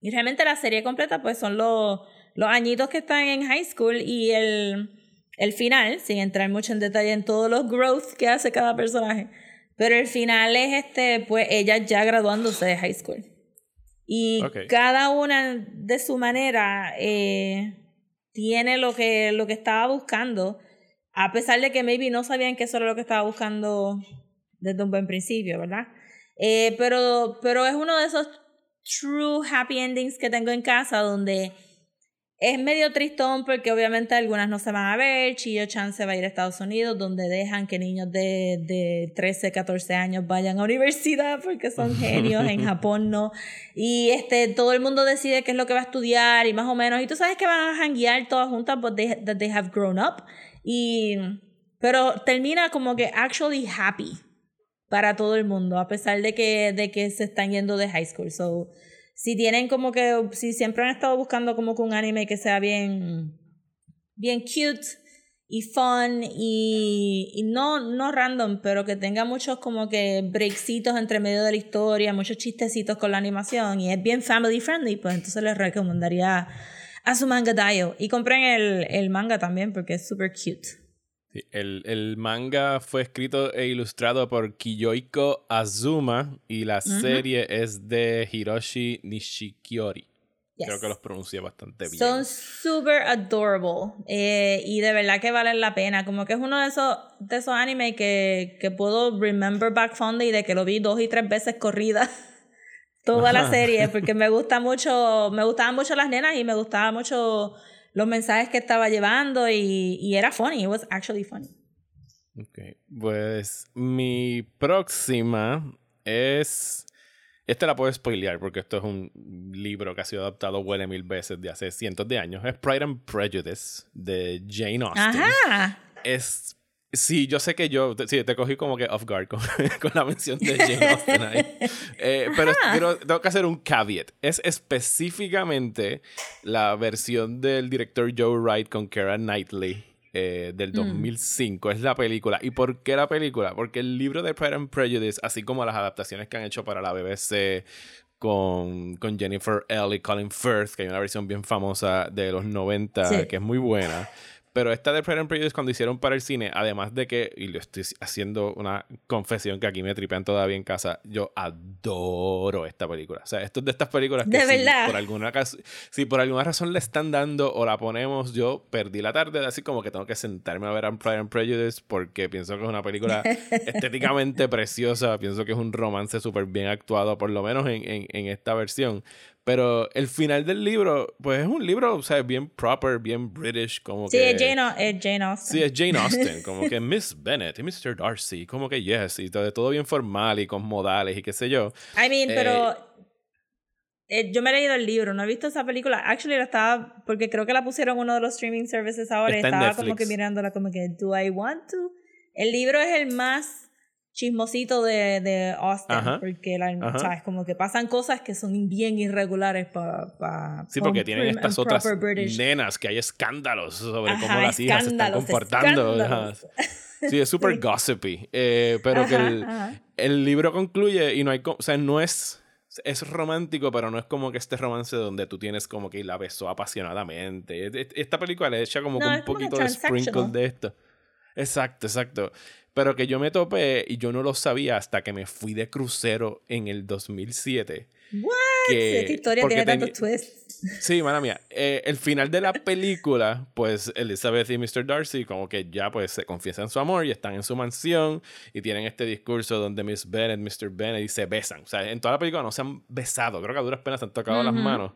y realmente la serie completa pues son los, los añitos que están en high school y el, el final, sin entrar mucho en detalle en todos los growth que hace cada personaje, pero el final es este, pues ella ya graduándose de high school. Y Ok. cada una de su manera eh, tiene lo que, lo que estaba buscando, a pesar de que maybe no sabían que eso era lo que estaba buscando desde un buen principio, ¿verdad? Eh, pero, pero es uno de esos true happy endings que tengo en casa donde es medio tristón porque obviamente algunas no se van a ver. Chillo Chan se va a ir a Estados Unidos donde dejan que niños de, de 13, 14 años vayan a universidad porque son genios. en Japón no. Y este, todo el mundo decide qué es lo que va a estudiar y más o menos. Y tú sabes que van a janguear todas juntas, but they, that they have grown up. Y, pero termina como que actually happy para todo el mundo, a pesar de que, de que se están yendo de high school. So, si tienen como que, si siempre han estado buscando como que un anime que sea bien, bien cute y fun y, y no, no random, pero que tenga muchos como que breaksitos entre medio de la historia, muchos chistecitos con la animación y es bien family friendly, pues entonces les recomendaría a su manga Daio. Y compren el, el manga también porque es super cute. Sí, el, el manga fue escrito e ilustrado por Kiyoiko Azuma y la serie es de Hiroshi Nishikiori. Yes. Creo que los pronuncié bastante bien. Son super adorable eh, y de verdad que valen la pena. Como que es uno de esos, de esos animes que, que puedo remember back fondly de que lo vi dos y tres veces corrida toda la serie porque me gusta mucho, me gustaban mucho las nenas y me gustaban mucho los mensajes que estaba llevando y, y era funny, it was actually funny. Ok, pues mi próxima es... Esta la puedo spoilear porque esto es un libro que ha sido adaptado huele mil veces de hace cientos de años. Es Pride and Prejudice de Jane Austen. Ajá. Es... Sí, yo sé que yo te- sí, te cogí como que off guard con, con la mención de Jane Austen ahí. Eh, pero tengo que hacer un caveat. Es específicamente la versión del director Joe Wright con Keira Knightley eh, del 2005. Es la película. ¿Y por qué la película? Porque el libro de Pride and Prejudice, así como las adaptaciones que han hecho para la BBC con, con Jennifer L. y Colin Firth, que hay una versión bien famosa de los 90 Sí. que es muy buena. Pero esta de Pride and Prejudice cuando hicieron para el cine, además de que, y lo estoy haciendo una confesión que aquí me tripean todavía en casa, yo adoro esta película. O sea, esto es de estas películas que ¿De si verdad? por alguna si por alguna razón le están dando o la ponemos, yo perdí la tarde, así como que tengo que sentarme a ver a Pride and Prejudice porque pienso que es una película estéticamente preciosa, pienso que es un romance súper bien actuado, por lo menos en, en, en esta versión. Pero el final del libro, pues es un libro, o sea, bien proper, bien British, como Sí, que... es Jane, es Jane Austen. Sí, es Jane Austen, como que Miss Bennett y Mr. Darcy, como que yes, y todo, todo bien formal y con modales y qué sé yo. I mean, Eh, pero eh, yo me he leído el libro, no he visto esa película. Actually, la estaba, porque creo que la pusieron uno de los streaming services ahora estaba como que mirándola como que, ¿do I want to? El libro es el más chismosito de, de Austin, Ajá, porque la, ajá. ¿sabes? Como que pasan cosas que son bien irregulares para... Pa, Sí, porque tienen estas otras British. nenas que hay escándalos sobre cómo Ajá, las hijas se están comportando. Sí, es súper gossipy. eh, pero que el, el libro concluye y no hay... O sea, no es... Es romántico, pero no es como que este romance donde tú tienes como que la besó apasionadamente. E- e- Esta película le echa como No, que un como poquito de sprinkle de esto. Exacto, exacto. Pero que yo me topé y yo no lo sabía hasta que me fui de crucero en el 2007. What? Que, Esta historia tiene tantos twists. Sí, mala mía. Eh, el final de la película, pues Elizabeth y Mr. Darcy como que ya pues se confiesan su amor y están en su mansión y tienen este discurso donde Miss Bennett, Mr. Bennett y se besan. O sea, en toda la película no se han besado. Creo que a duras penas se han tocado las Ujú. manos.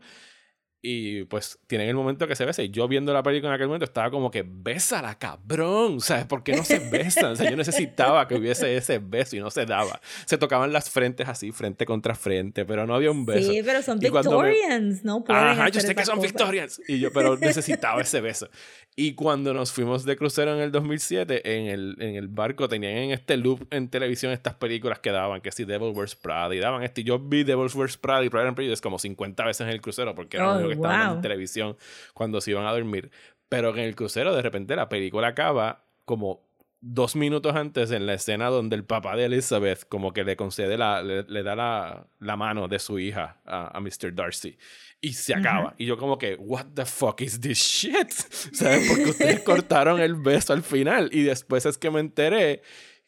Y pues tienen el momento que se besa. Y yo viendo la película en aquel momento estaba como que, bésala, cabrón. ¿Sabes por qué no se besan? O sea, yo necesitaba que hubiese ese beso y no se daba. Se tocaban las frentes así, frente contra frente, pero no había un beso. Sí, pero son Y cuando me- Victorians, no Ajá, yo sé que son cosas. Victorians. Y yo, pero necesitaba ese beso. Y cuando nos fuimos de crucero en el 2007, en el, en el barco tenían en este loop en televisión estas películas que daban, que si Devil Wears Prada, y daban este. y Yo vi Devil Wears Prada y Pride and Prejudice como 50 veces en el crucero, porque era Oh, lo único que dando wow. en televisión cuando se iban a dormir. Pero en el crucero, de repente, la película acaba como dos minutos antes en la escena donde el papá de Elizabeth como que le concede la, le, le da la, la mano de su hija a, a Mr. Darcy y se acaba. Y yo como que, what the fuck is this shit? ¿Sabes? Porque ustedes cortaron el beso al final y después es que me enteré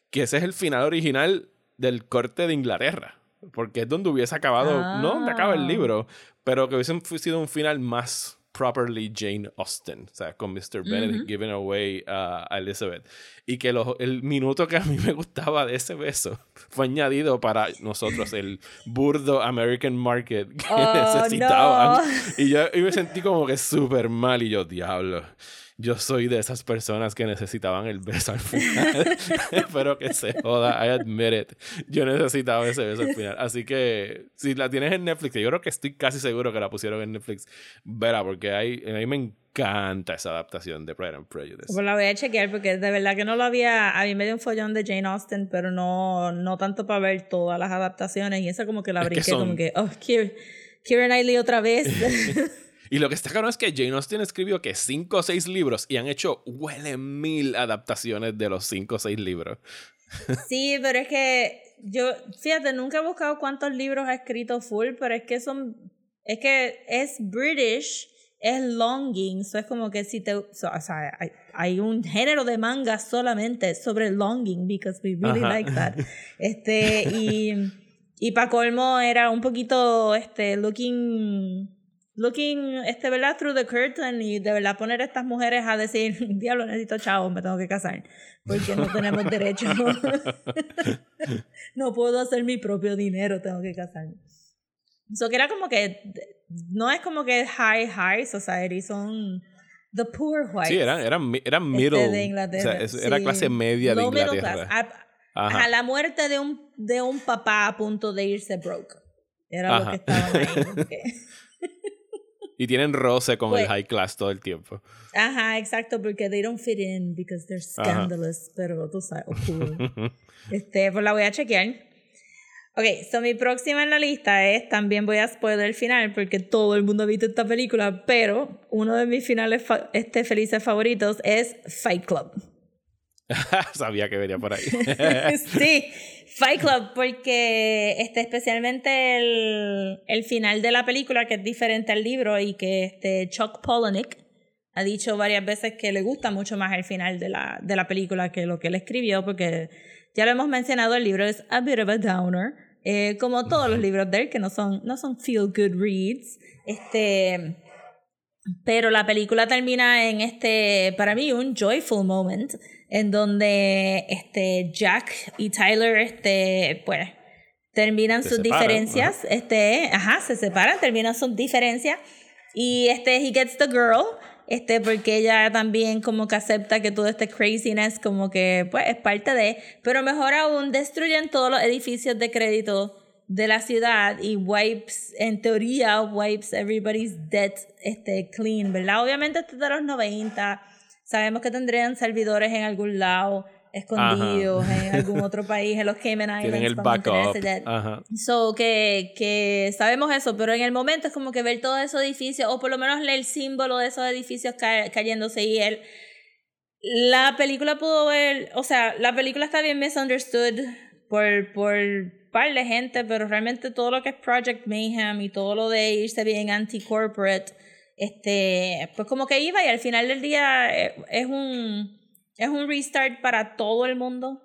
que ese es el final original del corte de Inglaterra. Porque es donde hubiese acabado, no donde acaba el Ah. libro, pero que hubiese fu- sido un final más properly Jane Austen, o sea, con Mr. Benedict giving away uh, a Elizabeth. Y que lo- el minuto que a mí me gustaba de ese beso fue añadido para nosotros, el burdo American Market que Oh, necesitaban. no. Y yo y me sentí como que súper mal y yo, diablo. Yo soy de esas personas que necesitaban el beso al final. Espero que se joda. I admit it. Yo necesitaba ese beso al final. Así que si la tienes en Netflix, que yo creo que estoy casi seguro que la pusieron en Netflix, verá, porque hay, a mí me encanta esa adaptación de Pride and Prejudice. Pues la voy a chequear porque de verdad que no lo había. A mí me dio un follón de Jane Austen, pero no, no tanto para ver todas las adaptaciones. Y esa como que la Es que brinqué, son- como que, oh, Keira Knightley otra vez. Y lo que está claro es que Jane Austen escribió que cinco o seis libros y han hecho huele mil adaptaciones de los cinco o seis libros. sí, pero es que yo, fíjate, nunca he buscado cuántos libros ha escrito Full, pero es que son. Es que es British. Es longing, eso es como que si te, so- o sea, hay, hay un género de manga solamente sobre longing because we really Ajá. like that. Este, y, y para colmo era un poquito, este, looking, looking, este, ¿verdad? Through the curtain y de verdad poner a estas mujeres a decir, diablo, necesito chavo, me tengo que casar, porque no tenemos derecho. no puedo hacer mi propio dinero, tengo que casarme. Eso que era como que, no es como que high, high society, son the poor whites. Sí, eran, eran, eran este, middle. de Inglaterra. o sea, era sí. clase media de Inglaterra. A, a la muerte de un, de un papá a punto de irse broke. Era lo Ajá. que estaban ahí. Y tienen roce con Pues- el high class todo el tiempo. Ajá, exacto, porque they don't fit in because they're scandalous, pero tú sabes, oscuro. este, pues la voy a chequear. Ok, so mi próxima en la lista es, también voy a spoiler el final porque todo el mundo ha visto esta película, pero uno de mis finales fa- este, felices favoritos es Fight Club. Sabía que venía por ahí. sí, Fight Club, porque este, especialmente el, el final de la película, que es diferente al libro, y que este Chuck Palahniuk ha dicho varias veces que le gusta mucho más el final de la, de la película que lo que él escribió, porque ya lo hemos mencionado, el libro es a bit of a downer, eh, como todos los libros de él, que no son, no son feel good reads. Este, pero la película termina en este, para mí, un joyful moment, en donde este Jack y Tyler, este, pues, terminan Se sus separan, diferencias, este, ajá, se separan, terminan sus diferencias, y este, he gets the girl, este, porque ella también como que acepta que todo este craziness como que, pues, es parte de, pero mejor aún, destruyen todos los edificios de crédito de la ciudad y wipes, en teoría, wipes everybody's debt este, clean, ¿verdad? Obviamente esto es de los 90, sabemos que tendrían servidores en algún lado, escondidos en algún otro país, en los Cayman Islands. Tienen el backup. Ajá. So, que, que sabemos eso, pero en el momento es como que ver todos esos edificios, o por lo menos el símbolo de esos edificios ca- cayéndose y él. La película pudo ver, o sea, la película está bien misunderstood por, por par de gente, pero realmente todo lo que es Project Mayhem y todo lo de irse bien anti-corporate, este, pues como que iba y al final del día eh, es un, es un restart para todo el mundo.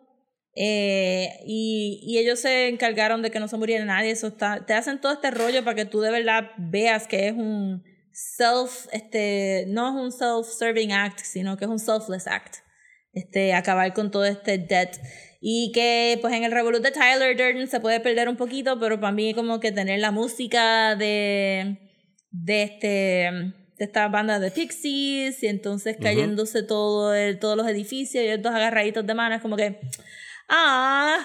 Eh, y, y ellos se encargaron de que no se muriera nadie. Eso está, te hacen todo este rollo para que tú de verdad veas que es un self, este, no es un self-serving act, sino que es un selfless act. Este, acabar con todo este debt. Y que pues en el Revolut de Tyler Durden se puede perder un poquito, pero para mí como que tener la música de, de este de esta banda de Pixies y entonces cayéndose todo el, todos los edificios y estos agarraditos de manos como que ah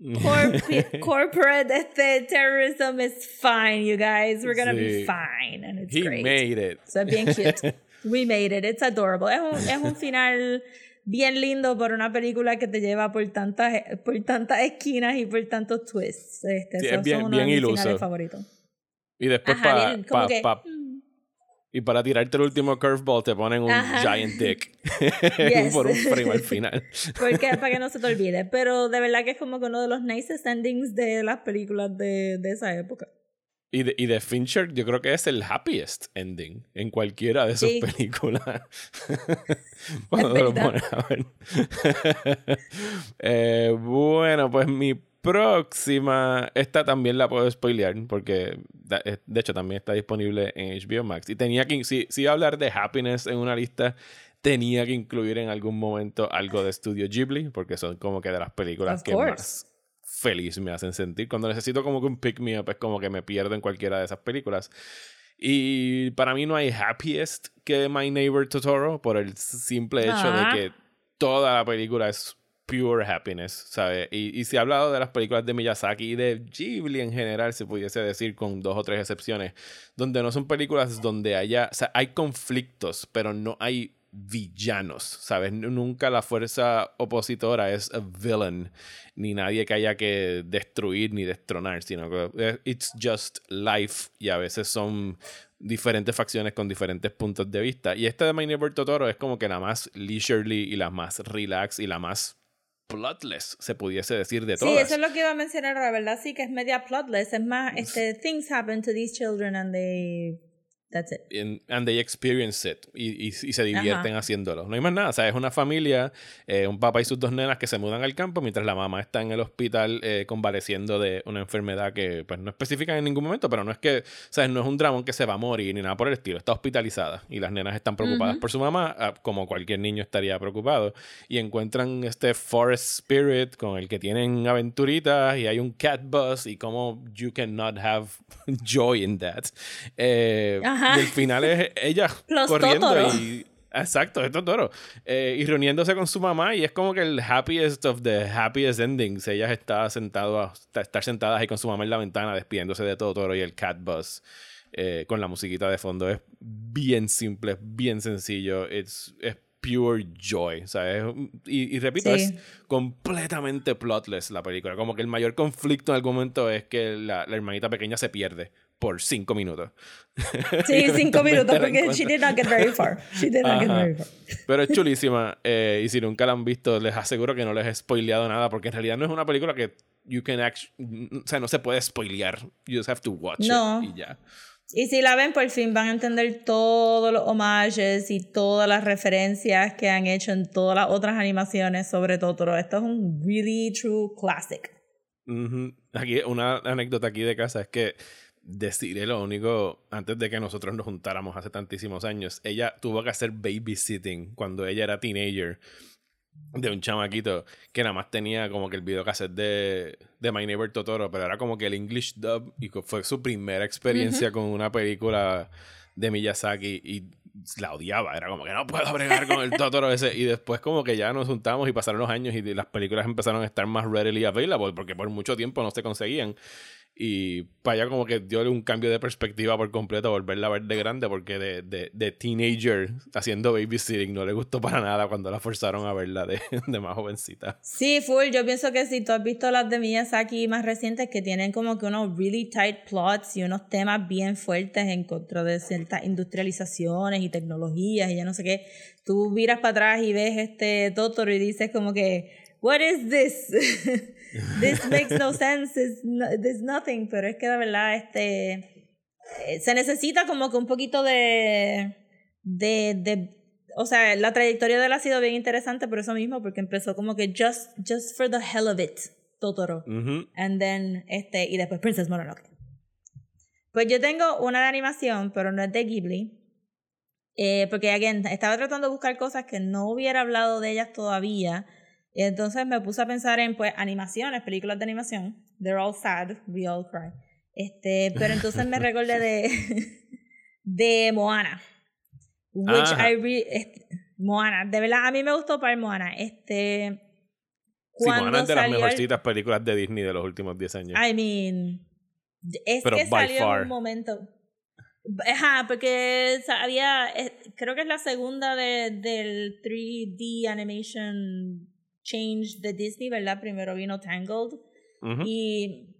corp- corporate este terrorism is fine you guys. We're gonna be Sí. fine and it's He great. made it. so bien cute. We made it. It's adorable. Es un, es un final bien lindo por una película que te lleva por tantas por tantas esquinas y por tantos twists. Este, Sí, es bien- son uno de bien mis iluso. finales favoritos Y después para como que- y para tirarte el último curveball te ponen un Ajá. giant dick Yes. por un frame al final. Porque, para que no se te olvide. Pero de verdad que es como que uno de los nicest endings de las películas de, de esa época. Y de, y de Fincher yo creo que es el happiest ending en cualquiera de sus Sí. películas. Cuando lo pones a ver. Eh, bueno, pues mi próxima, esta también la puedo spoilear porque eh, de hecho también está disponible en HBO Max. Y tenía que, si, si iba a hablar de happiness en una lista, tenía que incluir en algún momento algo de Studio Ghibli porque son como que de las películas Of que course. más feliz me hacen sentir. Cuando necesito como que un pick me up es como que me pierdo en cualquiera de esas películas. Y para mí no hay happiest que My Neighbor Totoro por el simple hecho de que toda la película es pure happiness, ¿sabes? Y, y se ha hablado de las películas de Miyazaki y de Ghibli en general, se pudiese decir con dos o tres excepciones, donde no son películas donde haya, o sea, hay conflictos, pero no hay villanos, ¿sabes? Nunca la fuerza opositora es a villain, ni nadie que haya que destruir ni destronar, sino que eh, it's just life y a veces son diferentes facciones con diferentes puntos de vista. Y esta de My Neighbor Totoro es como que la más leisurely y la más relax y la más plotless, se pudiese decir de Sí, todas. eso es lo que iba a mencionar, la verdad sí que es media plotless. Es más, este, things happen to these children and they... That's it. and, and they experience it y, y, y se divierten haciéndolo. No hay más nada, o sea, es una familia, eh, un papá y sus dos nenas que se mudan al campo mientras la mamá está en el hospital eh, convaleciendo de una enfermedad que pues no especifican en ningún momento, pero no es que, ¿sabes? No es un drama que se va a morir ni nada por el estilo, está hospitalizada y las nenas están preocupadas por su mamá, ah, como cualquier niño estaría preocupado, y encuentran este forest spirit con el que tienen aventuritas y hay un cat bus y como you cannot have joy in that. Eh, Ajá. Y el final es ella Los corriendo Totoro. y exacto es Totoro Eh, y reuniéndose con su mamá y es como que el happiest of the happiest endings ella está sentado a, está- estar sentada ahí con su mamá en la ventana despidiéndose de Totoro y el cat bus eh, con la musiquita de fondo es bien simple es bien sencillo es, es pure joy ¿sabes? Y, y repito Sí. es completamente plotless la película como que el mayor conflicto en algún momento es que la, la hermanita pequeña se pierde por cinco minutos Sí, cinco minutos, porque she did not get very far. She did not get very far. Pero es chulísima. eh, y si nunca la han visto, les aseguro que no les he spoileado nada. Porque en realidad no es una película que you can act- O sea, no se puede spoilear. You just have to watch No. it y ya. Y si la ven, por fin van a entender todos los homages y todas las referencias que han hecho en todas las otras animaciones sobre Totoro. Esto es un really true classic. Ujú. Aquí, una anécdota aquí de casa es que deciré lo único, antes de que nosotros nos juntáramos hace tantísimos años, ella tuvo que hacer babysitting cuando ella era teenager de un chamaquito que nada más tenía como que el videocassette de, de My Neighbor Totoro, pero era como que el English dub y fue su primera experiencia con una película de Miyazaki y la odiaba, era como que no puedo bregar con el Totoro ese. Y después como que ya nos juntamos y pasaron los años y las películas empezaron a estar más readily available porque por mucho tiempo no se conseguían y para allá como que dio un cambio de perspectiva por completo volverla a ver de grande porque de, de, de teenager haciendo babysitting no le gustó para nada cuando la forzaron a verla de, de más jovencita. Sí, full. Yo pienso que si tú has visto las de Miyazaki más recientes que tienen como que unos really tight plots y unos temas bien fuertes en contra de ciertas industrializaciones y tecnologías y ya no sé qué, tú miras para atrás y ves este Totoro y dices como que, what is this? this makes no sense, It's no- there's nothing, pero es que de verdad este eh, se necesita como que un poquito de de, de o sea, la trayectoria de él ha sido bien interesante por eso mismo, porque empezó como que just, just for the hell of it, Totoro. And then, este, y después Princess Mononoke. Pues yo tengo una de animación, pero no es de Ghibli. Eh, porque, again, estaba tratando de buscar cosas que no hubiera hablado de ellas todavía. Y entonces me puse a pensar en, pues, animaciones, películas de animación. They're all sad, we all cry. Este, pero entonces me recordé de, de Moana. Which Ajá. I re- este, Moana, de verdad, a mí me gustó para Moana. Este. Sí, Moana es de las salió el- mejorcitas películas de Disney de los últimos 10 años. I mean, es Pero que salió far. en un momento. Ajá, porque había, eh, creo que es la segunda de, del 3D animation change de Disney, ¿verdad? Primero vino Tangled Ujú. y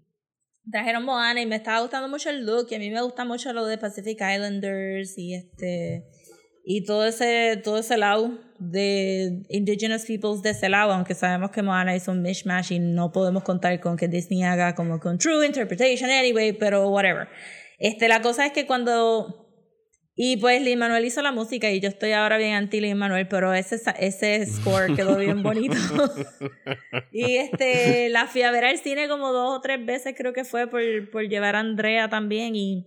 trajeron Moana y me estaba gustando mucho el look y a mí me gusta mucho lo de Pacific Islanders y este y todo ese todo ese lado de indigenous peoples de ese lado aunque sabemos que Moana es un mishmash y no podemos contar con que Disney haga como con true interpretation anyway pero whatever este la cosa es que cuando y pues Lin Manuel hizo la música y yo estoy ahora bien anti Lin Manuel pero ese ese score quedó bien bonito. Y este la fui a ver al cine como dos o tres veces creo que fue por, por llevar a Andrea también. Y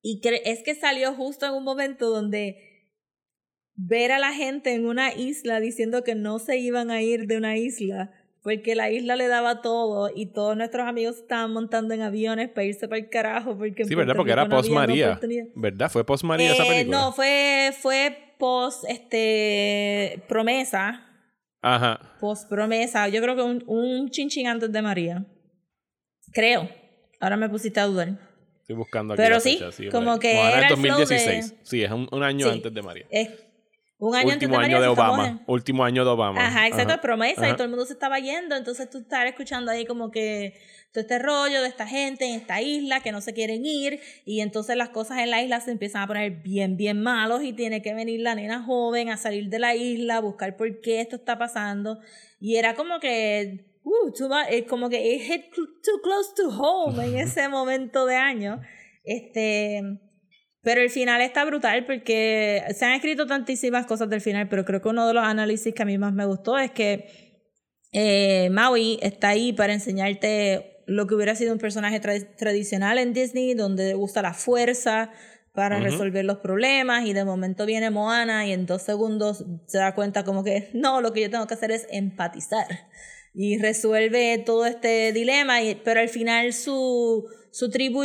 y es que salió justo en un momento donde ver a la gente en una isla diciendo que no se iban a ir de una isla porque la isla le daba todo y todos nuestros amigos estaban montando en aviones para irse para el carajo porque Sí, ¿verdad? Porque era no post María. ¿Verdad? ¿Fue post María esa Eh, película? no, fue, fue post este promesa. Ajá. Post promesa. Yo creo que un, un chinchín antes de María. Creo. Ahora me pusiste a dudar. Estoy buscando aquí. Pero la sí, fecha, como por ahí. que Moana era es el flow 2016. Sí, es un, un año Sí. antes de María. Es un año Último antes de año de Obama. Último año de Obama. Ajá, exacto, Ajá. promesa y Ajá. todo el mundo se estaba yendo, entonces tú estás escuchando ahí como que todo este rollo de esta gente en esta isla que no se quieren ir y entonces las cosas en la isla se empiezan a poner bien, bien malos y tiene que venir la nena joven a salir de la isla, a buscar por qué esto está pasando y era como que, uh, too mu- eh, como que it hit too close to home en ese momento de año, este... Pero el final está brutal porque se han escrito tantísimas cosas del final, pero creo que uno de los análisis que a mí más me gustó es que eh, Maui está ahí para enseñarte lo que hubiera sido un personaje tra- tradicional en Disney, donde usa la fuerza para resolver los problemas y de momento viene Moana y en dos segundos se da cuenta como que no, lo que yo tengo que hacer es empatizar y resuelve todo este dilema, y, pero al final su, su tribu,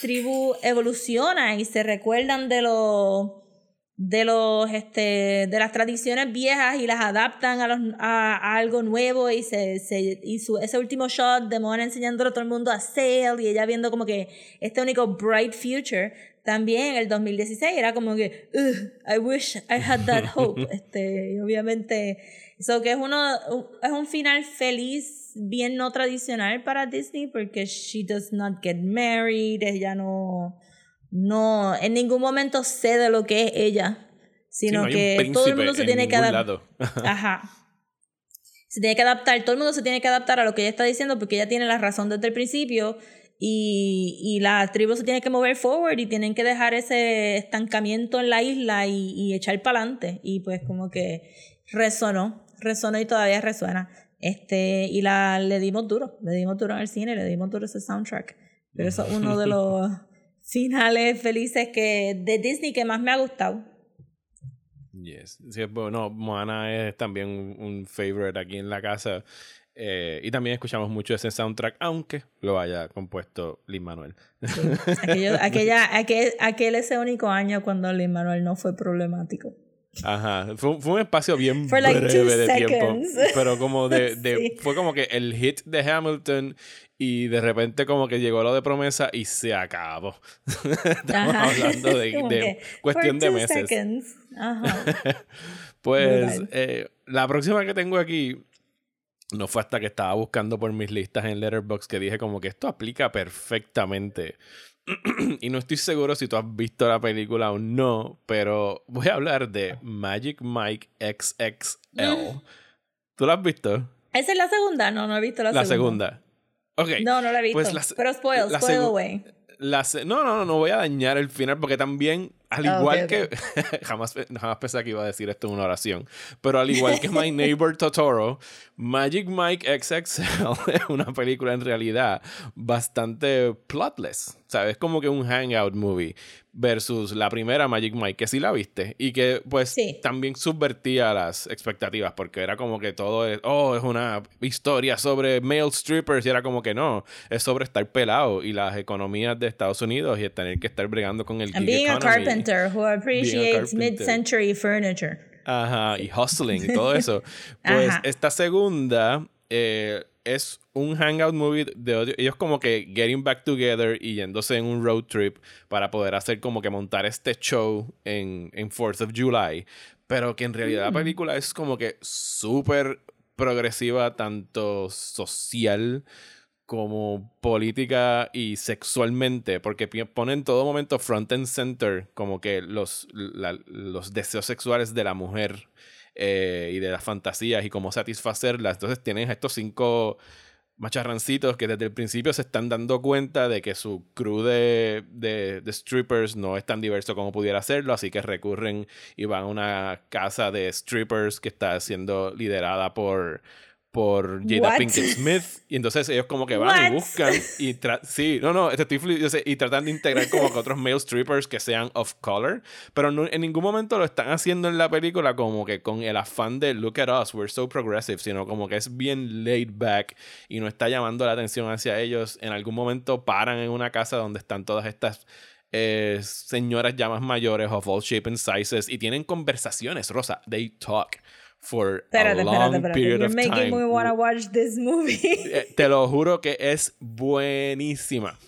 tribu evoluciona y se recuerdan de los de los este de las tradiciones viejas y las adaptan a, los, a, a algo nuevo y se, se y su, ese último shot de Moana enseñándole a todo el mundo a sail y ella viendo como que este único bright future también en el 2016 era como que "Ugh, I wish I had that hope este y obviamente eso que es uno es un final feliz bien no tradicional para Disney porque she does not get married ella no no en ningún momento sé de lo que es ella Sí, sino no que todo el mundo se en tiene que adaptar ajá. Se tiene que adaptar todo el mundo se tiene que adaptar a lo que ella está diciendo porque ella tiene la razón desde el principio y, y la tribu se tiene que mover forward y tienen que dejar ese estancamiento en la isla y, y echar para adelante y pues como que resonó resonó y todavía resuena este y la le dimos duro le dimos duro en el cine le dimos duro ese soundtrack pero eso es uno de los finales felices que de Disney que más me ha gustado Yes. Sí, bueno, Moana es también un, un favorite aquí en la casa. Eh, y también escuchamos mucho ese soundtrack, aunque lo haya compuesto Lin Manuel. Sí. Aquello- aquella, aquel, aquel ese único año cuando Lin Manuel no fue problemático. Ajá. Fue, un- fue un espacio bien For like two breve de tiempo. Pero como de, de Sí. fue como que el hit de Hamilton y de repente como que llegó lo de promesa y se acabó. Estamos Ajá. hablando de, de cuestión de meses. Ajá. Pues eh, la próxima que tengo aquí no fue hasta que estaba buscando por mis listas en Letterboxd que dije como que esto aplica perfectamente. y no estoy seguro si tú has visto la película o no, pero voy a hablar de Magic Mike XXL. ¿Tú la has visto? ¿Esa es la segunda? No, no he visto la, La segunda. Ok. No, no la he visto. Pues la se- Pero spoil, spoil away. La no, no, no, no voy a dañar el final porque también, al Ah, igual que. jamás, jamás pensé que iba a decir esto en una oración. Pero al igual que My Neighbor Totoro, Magic Mike XXL es una película en realidad bastante plotless. ¿Sabes? Como que un hangout movie. versus la primera Magic Mike, que sí la viste, y que pues Sí. también subvertía las expectativas, porque era como que todo es, oh, es una historia sobre male strippers, y era como que no, es sobre estar pelado y las economías de Estados Unidos y tener que estar bregando con el And being a economy. carpenter who appreciates mid-century furniture. Ajá, y hustling y todo eso. Pues Ajá. esta segunda eh, es un hangout movie de. Ellos como que getting back together y yéndose en un road trip para poder hacer como que montar este show en, en 4th of July. Pero que en realidad la película es como que súper progresiva, tanto social como política y sexualmente, porque pone en todo momento front and center como que los, los deseos sexuales de la mujer eh, y de las fantasías y cómo satisfacerlas. Entonces tienen estos cinco macharrancitos que desde el principio se están dando cuenta de que su crew de, de, de strippers no es tan diverso como pudiera serlo, así que recurren y van a una casa de strippers que está siendo liderada por por Jada What? Pinkett Smith y entonces ellos como que van y buscan y sí, no, no, este estoy fli- yo sé, y tratan de integrar como que otros male strippers que sean of color, pero no- en ningún momento lo están haciendo en la película como que con el afán de look at us, we're so progressive, sino como que es bien laid back y no está llamando la atención hacia ellos. En algún momento paran en una casa donde están todas estas eh, señoras ya más mayores of all shape and sizes y tienen conversaciones, Rosa, they talk for Espérate, a long espérate, espérate. period You're of making time. me wanna watch this movie. Eh, Te lo juro que es buenísima.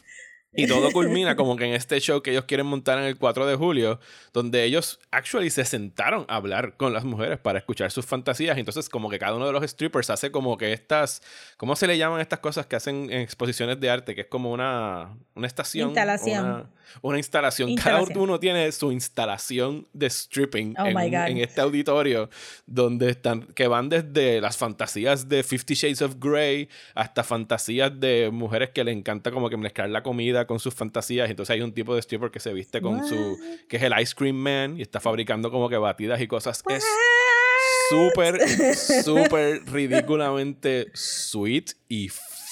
Y todo culmina como que en este show que ellos quieren montar en el 4 de julio, donde ellos actually se sentaron a hablar con las mujeres para escuchar sus fantasías. Entonces como que cada uno de los strippers hace como que estas, ¿cómo se le llaman estas cosas que hacen en exposiciones de arte? Que es como una, una estación. Instalación. Una, una instalación. Instalación. Cada uno tiene su instalación de stripping Oh en, este auditorio donde están, que van desde las fantasías de Fifty Shades of Grey hasta fantasías de mujeres que le encanta como que mezclar la comida con sus fantasías. Entonces hay un tipo de stripper que se viste con su, que es el Ice Cream Man y está fabricando como que batidas y cosas. Es súper, súper ridículamente sweet y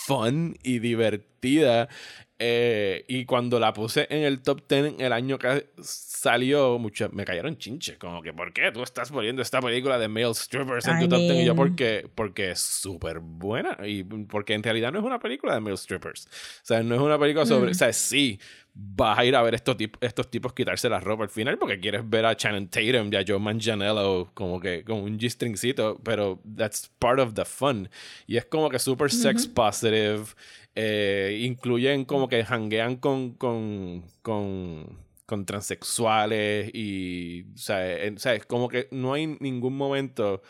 fun y divertida. Eh, y cuando la puse en el top 10 el año que salió, mucho, me cayeron chinches. Como que, ¿por qué tú estás poniendo esta película de male strippers en tu top 10? Y yo, porque, porque es súper buena. Y porque en realidad no es una película de male strippers. O sea, no es una película sobre. O sea, sí, vas a ir a ver estos, tip- estos tipos quitarse la ropa al final porque quieres ver a Channing Tatum y a Joe Manganiello como que con un G-stringcito, pero that's part of the fun. Y es como que super sex positive. eh, incluyen como que hanguean con, con, con, con transexuales y, o sea, en- o sea, es como que no hay ningún momento...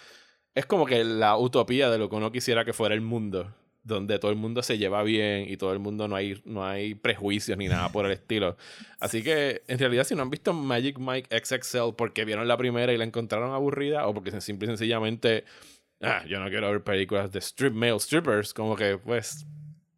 Es como que la utopía de lo que uno quisiera que fuera el mundo donde todo el mundo se lleva bien y todo el mundo no hay, no hay prejuicios ni nada por el estilo. Así que, en realidad, si no han visto Magic Mike XXL porque vieron la primera y la encontraron aburrida o porque simple y sencillamente, ah, yo no quiero ver películas de strip male strippers, como que, pues,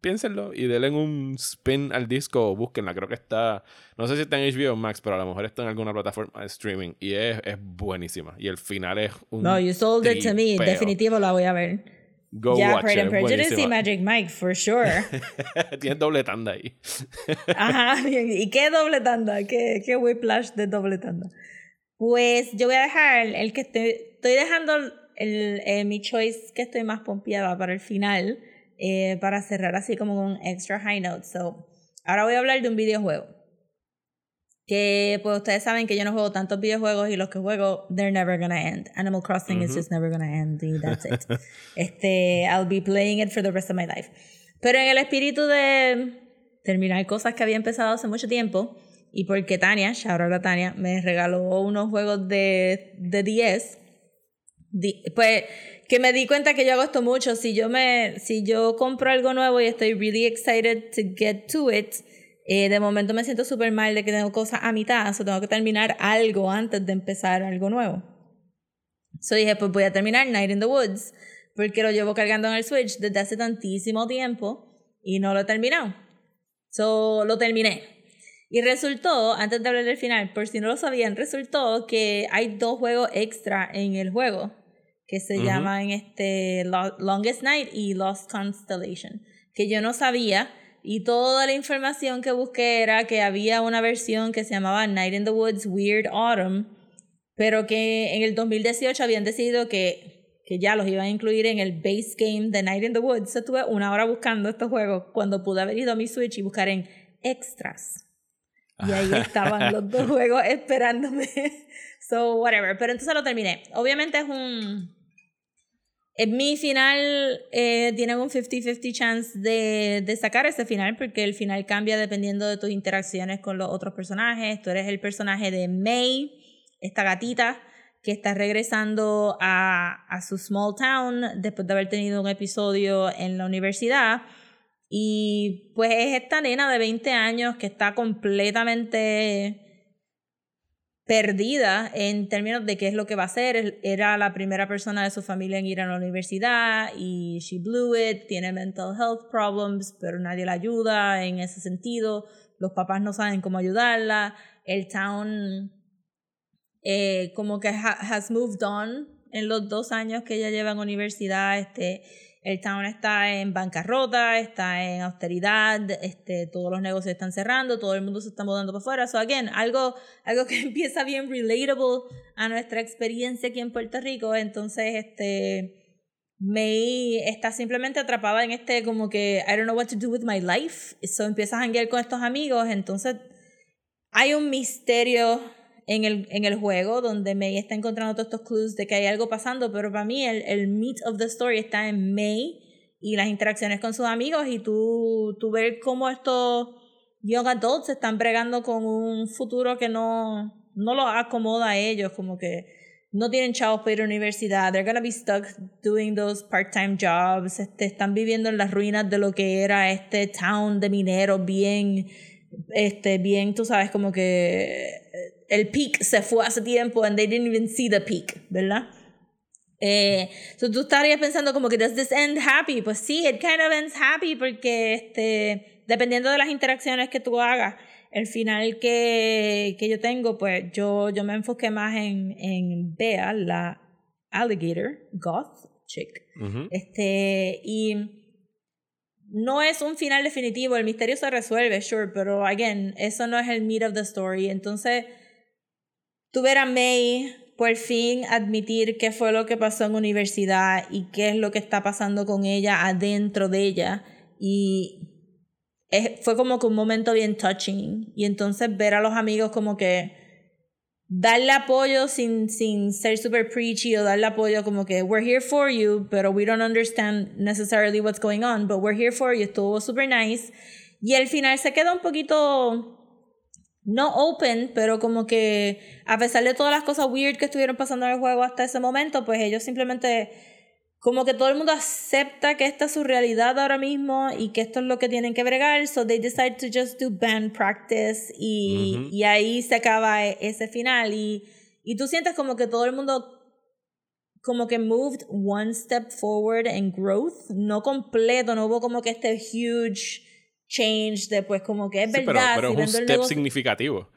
piénsenlo y denle un spin al disco o búsquenla. Creo que está, no sé si está en HBO Max, pero a lo mejor está en alguna plataforma de streaming y es, es buenísima. Y el final es un. No, you sold it to me. Definitivo la voy a ver. Go ya, watch Pride it, and Prejudice y. Magic Mike, for sure. Tienes doble tanda ahí. Ajá, ¿y qué doble tanda? ¿Qué, qué whiplash de doble tanda? Pues yo voy a dejar el que estoy, estoy dejando el, eh, mi choice que estoy más pompeada para el final, eh, para cerrar así como con un extra high note. So, ahora voy a hablar de un videojuego. Que pues ustedes saben que yo no juego tantos videojuegos y los que juego, they're never gonna end. Animal Crossing is just never gonna end y that's it. este, I'll be playing it for the rest of my life. Pero en el espíritu de terminar cosas que había empezado hace mucho tiempo y porque Tania, shout out a Tania, me regaló unos juegos de, de 10, di- pues que me di cuenta que yo hago esto mucho. Si yo, me, si yo compro algo nuevo y estoy really excited to get to it, eh, de momento me siento súper mal de que tengo cosas a mitad, o tengo que terminar algo antes de empezar algo nuevo. So dije, pues voy a terminar Night in the Woods, porque lo llevo cargando en el Switch desde hace tantísimo tiempo y no lo he terminado. So lo terminé. Y resultó, antes de hablar del final, por si no lo sabían, resultó que hay dos juegos extra en el juego que se Ujú. llaman este Lo- Longest Night y Lost Constellation, que yo no sabía Y toda la información que busqué era que había una versión que se llamaba Night in the Woods Weird Autumn, pero que en el 2018 habían decidido que, que ya los iban a incluir en el base game de Night in the Woods. Estuve una hora buscando estos juegos cuando pude haber ido a mi Switch y buscar en extras. Y ahí estaban los dos juegos esperándome. so, whatever. Pero entonces lo terminé. Obviamente es un. En mi final eh, tienen un 50-50 chance de, de sacar ese final, porque el final cambia dependiendo de tus interacciones con los otros personajes. Tú eres el personaje de May, esta gatita que está regresando a su small town después de haber tenido un episodio en la universidad. Y pues es esta nena de 20 años que está completamente perdida en términos de qué es lo que va a hacer. Era la primera persona de su familia en ir a la universidad y she blew it, tiene mental health problems, pero nadie la ayuda en ese sentido. Los papás no saben cómo ayudarla. El town eh, como que ha, has moved on en los dos años que ella lleva en universidad. Este, el town está en bancarrota, está en austeridad, este, todos los negocios están cerrando, todo el mundo se está mudando para afuera. So, again, algo, algo que empieza bien relatable a nuestra experiencia aquí en Puerto Rico. Entonces, este, May está simplemente atrapada en este como que I don't know what to do with my life. So empieza a janguear con estos amigos. Entonces, hay un misterio en el, en el juego donde May está encontrando todos estos clues de que hay algo pasando, pero para mí el, el meat of the story está en May y las interacciones con sus amigos y tú, tú ver cómo estos young adults están bregando con un futuro que no, no los acomoda a ellos, como que no tienen chavos para ir a la universidad, they're gonna be stuck doing those part-time jobs, este, están viviendo en las ruinas de lo que era este town de mineros bien, este, bien, tú sabes, como que el peak se fue hace tiempo and they didn't even see the peak, ¿verdad? Eh, so tú estarías pensando como que does this end happy? Pues sí, it kind of ends happy porque este, dependiendo de las interacciones que tú hagas, el final que, que yo tengo, pues yo, yo me enfoqué más en, en Bea, la alligator, goth chick. Este, y no es un final definitivo, el misterio se resuelve, sure, pero again, eso no es el meat of the story. Entonces, tú a May por fin admitir qué fue lo que pasó en universidad y qué es lo que está pasando con ella adentro de ella. Y fue como que un momento bien touching. Y entonces ver a los amigos como que darle apoyo sin, sin ser super preachy o darle apoyo como que we're here for you, pero we don't understand necessarily what's going on, but we're here for you. Estuvo super nice. Y al final se queda un poquito no open, pero como que a pesar de todas las cosas weird que estuvieron pasando en el juego hasta ese momento, pues ellos simplemente como que todo el mundo acepta que esta es su realidad ahora mismo y que esto es lo que tienen que bregar, so they decide to just do band practice y, y ahí se acaba e, ese final. Y, y tú sientes como que todo el mundo como que moved one step forward en growth, no completo, no hubo como que este huge change después como que es verdad. Pero, pero es un step significativo.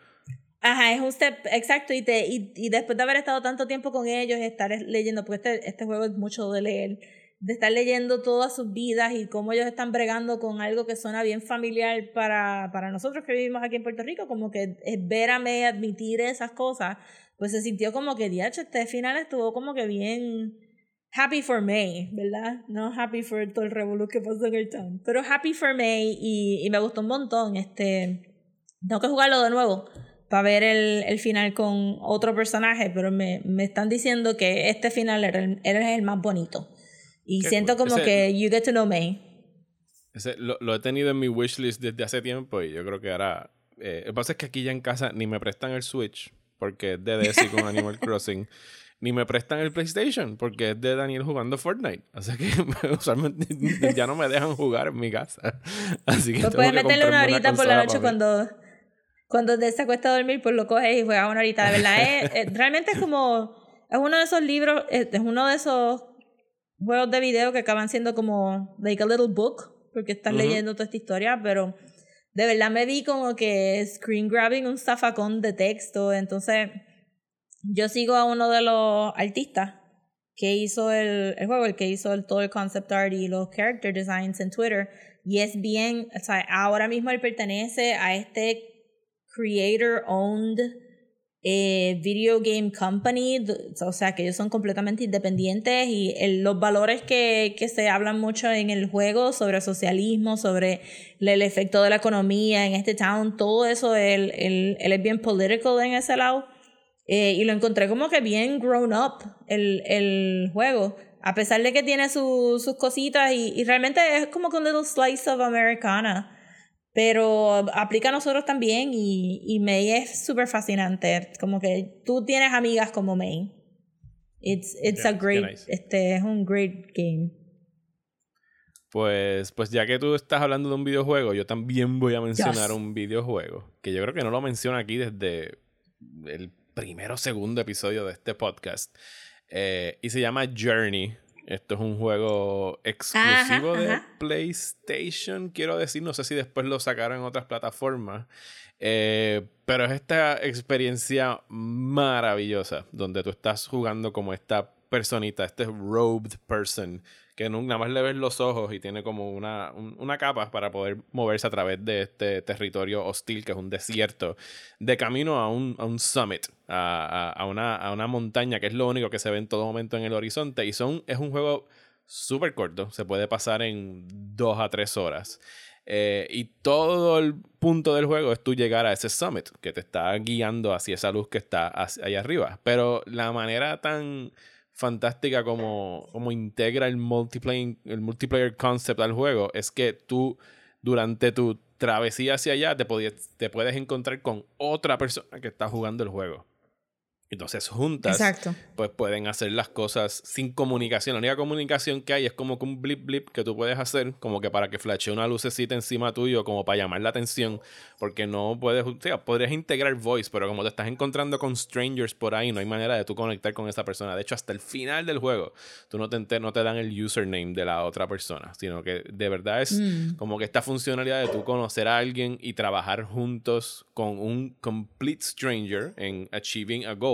Ajá, es un step, exacto, y, te, y, y, después de haber estado tanto tiempo con ellos, estar leyendo, porque este, este juego es mucho de leer, de estar leyendo todas sus vidas y cómo ellos están bregando con algo que suena bien familiar para, para nosotros que vivimos aquí en Puerto Rico, como que es ver a May admitir esas cosas, pues se sintió como que, diacho, este final estuvo como que bien happy for May, ¿verdad? No happy for todo el revolú que pasó en el town. Pero happy for May y, y, me gustó un montón. Este, tengo que jugarlo de nuevo para ver el, el final con otro personaje, pero me, me, están diciendo que este final era el, era el más bonito. Y Qué siento cool. como ese, que you get to know May. Ese, lo, lo, he tenido en mi wishlist desde hace tiempo y yo creo que ahora... Eh, lo que pasa es que aquí ya en casa ni me prestan el Switch porque es de con Animal Crossing ni me prestan el PlayStation porque es de Daniel jugando Fortnite. Así que usualmente ya no me dejan jugar en mi casa. Así que pues puedes meterle una horita por la noche cuando, cuando te se acuesta a dormir, pues lo coges y juegas una horita. De verdad, es, es, realmente es como. Es uno de esos libros, es, es uno de esos juegos de video que acaban siendo como like a little book, porque estás uh -huh. leyendo toda esta historia, pero de verdad me vi como que screen grabbing un zafacón de texto, entonces yo sigo a uno de los artistas que hizo el, el juego, el que hizo todo el concept art y los character designs en Twitter, y es bien, o sea, ahora mismo él pertenece a este creator owned eh, video game company, o sea que ellos son completamente independientes y los valores que, que se hablan mucho en el juego sobre socialismo, sobre el, el efecto de la economía en este town, todo eso, él, él, él es bien political en ese lado. Eh, y lo encontré como que bien grown up el, el juego. A pesar de que tiene su- sus cositas y, y realmente es como que un little slice of Americana. Pero aplica a nosotros también y, y May es súper fascinante. Como que tú tienes amigas como May. It's, it's Yeah, a great, nice. este es un great game. Pues, pues ya que tú estás hablando de un videojuego, yo también voy a mencionar Yes. un videojuego que yo creo que no lo menciono aquí desde el primero o segundo episodio de este podcast. Eh, y se llama Journey. Esto es un juego exclusivo Ajá, de ajá. PlayStation, quiero decir. No sé si después lo sacaron en otras plataformas. Eh, pero es esta experiencia maravillosa donde tú estás jugando como esta personita, este robed person, que nada más le ves los ojos y tiene como una, un- una capa para poder moverse a través de este territorio hostil que es un desierto, de camino a un, a un summit, a, a- una, a una montaña, que es lo único que se ve en todo momento en el horizonte. Y son, es un juego súper corto, se puede pasar en dos a tres horas. Eh, y todo el punto del juego es tú llegar a ese summit que te está guiando hacia esa luz que está ahí arriba. Pero la manera tan fantástica como, como integra el multiplayer, el multiplayer concept al juego es que tú durante tu travesía hacia allá te, podías- te puedes encontrar con otra persona que está jugando el juego. Entonces juntas Exacto. pues pueden hacer las cosas sin comunicación. La única comunicación que hay es como que un blip blip que tú puedes hacer, como que para que flashee una lucecita encima tuyo, como para llamar la atención, porque no puedes, o sea, podrías integrar voice, pero como te estás encontrando con strangers por ahí, no hay manera de tú conectar con esa persona. De hecho, hasta el final del juego, tú no te, no te dan el username de la otra persona, sino que de verdad es Mm. como que esta funcionalidad de tú conocer a alguien y trabajar juntos con un complete stranger en achieving a goal.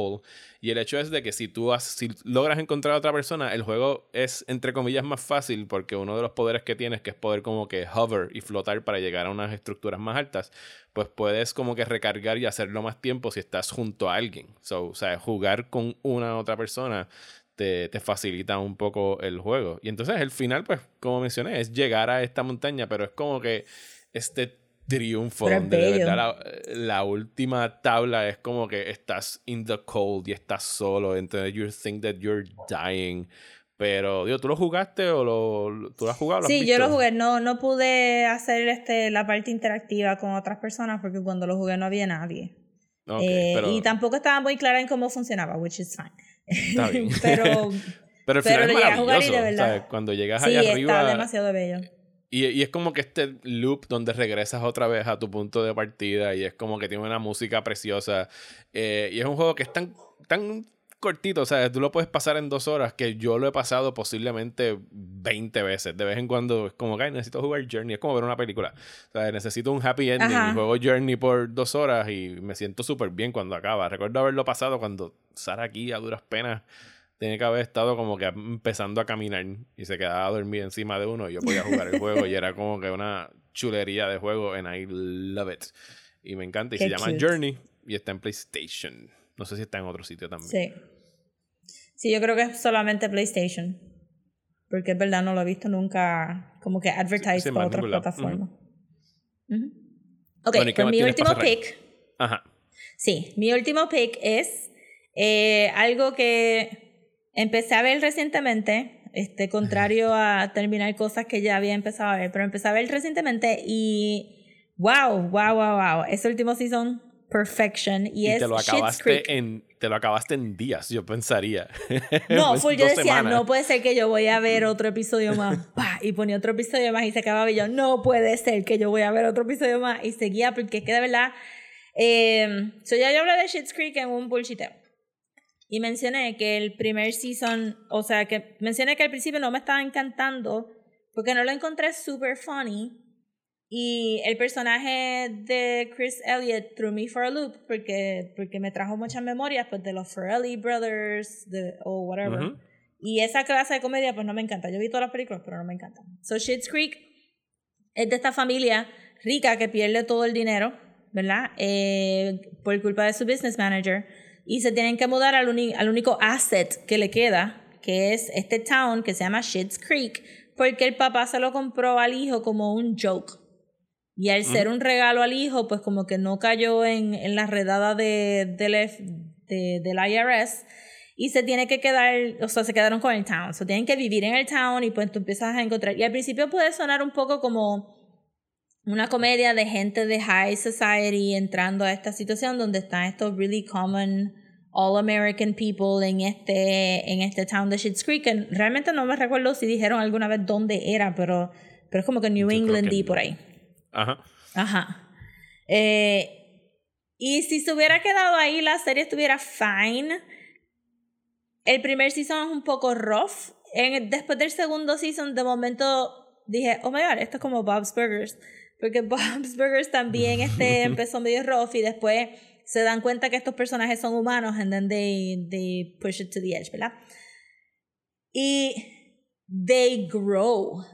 Y el hecho es de que si tú has- si logras encontrar a otra persona, el juego es entre comillas más fácil porque uno de los poderes que tienes, que es poder como que hover y flotar para llegar a unas estructuras más altas, pues puedes como que recargar y hacerlo más tiempo si estás junto a alguien. So, o sea, jugar con una otra persona te, te facilita un poco el juego. Y entonces el final, pues, como mencioné, es llegar a esta montaña, pero es como que este triunfo Pero donde de verdad la, la última tabla es como que estás in the cold y estás solo, entonces you think that you're dying. Pero, digo, ¿tú lo jugaste o lo, tú lo has jugado? ¿Lo has Sí, yo lo jugué. No, no pude hacer este, la parte interactiva con otras personas porque cuando lo jugué no había nadie. Ok, Eh, pero Y tampoco estaba muy clara en cómo funcionaba, which is fine. Está bien. pero pero pero final lo es llegué a jugar y de maravilloso, verdad- ¿sabes? Cuando llegas sí, allá está arriba demasiado bello. Y, y es como que este loop donde regresas otra vez a tu punto de partida y es como que tiene una música preciosa. Eh, y es un juego que es tan, tan cortito, o sea, tú lo puedes pasar en dos horas que yo lo he pasado posiblemente 20 veces. De vez en cuando es como que "Ay, necesito jugar Journey, es como ver una película. O sea, necesito un happy ending Ajá. y juego Journey por dos horas y me siento súper bien cuando acaba. Recuerdo haberlo pasado cuando Sara aquí a duras penas tenía que haber estado como que empezando a caminar y se quedaba dormida encima de uno y yo podía jugar el juego y era como que una chulería de juego and I love it. Y me encanta y Qué se llama. Journey y está en PlayStation. No sé si está en otro sitio también. Sí. Sí, yo creo que es solamente PlayStation. Porque es verdad, no lo he visto nunca como que advertised Sí, por otras plataformas. Ok, Bueno, ¿y qué pues mi último pick. Ajá. Sí, mi último pick es eh, algo que empecé a ver recientemente, este, contrario a terminar cosas que ya había empezado a ver, pero empecé a ver recientemente y wow, wow, wow, wow, ese último season, perfection, y, Y, es te lo acabaste Creek. en te lo acabaste en días, yo pensaría. No, full, yo decía, semanas. no puede ser que yo voy a ver otro episodio más. Pa, y ponía otro episodio más y se acababa y yo, no puede ser que yo voy a ver otro episodio más. Y seguía porque es que de verdad... Eh, so ya yo hablé de Schitt's Creek en un bullshiteo. Y mencioné que el primer season, o sea, que mencioné que al principio no me estaba encantando porque no lo encontré super funny. Y el personaje de Chris Elliott threw me for a loop porque, porque me trajo muchas memorias pues, de los Farrelly Brothers o whatever. Y esa clase de comedia pues no me encanta. Yo vi todas las películas, pero no me encantan. So Schitt's Creek es de esta familia rica que pierde todo el dinero, ¿verdad? Eh, por culpa de su business manager. Y se tienen que mudar al, al único asset que le queda, que es este town que se llama Schitt's Creek, porque el papá se lo compró al hijo como un joke. Y al ser un regalo al hijo, pues como que no cayó en, en la redada de, de- del IRS. Y se tiene que quedar, o sea, se quedaron con el town. So tienen que vivir en el town y pues tú empiezas a encontrar. Y al principio puede sonar un poco como una comedia de gente de high society entrando a esta situación donde están estos really common all American people en este en este town de Schitt's Creek que realmente no me recuerdo si dijeron alguna vez dónde era pero pero es como que New England y por ahí. Ajá. ajá. Eh, y si se hubiera quedado ahí la serie estuviera fine. El primer season es un poco rough. En, después del segundo season de momento dije oh my god esto es como Bob's Burgers porque Bob's Burgers también este empezó medio rough y después se dan cuenta que estos personajes son humanos and then they, they push it to the edge, ¿verdad? Y they grow.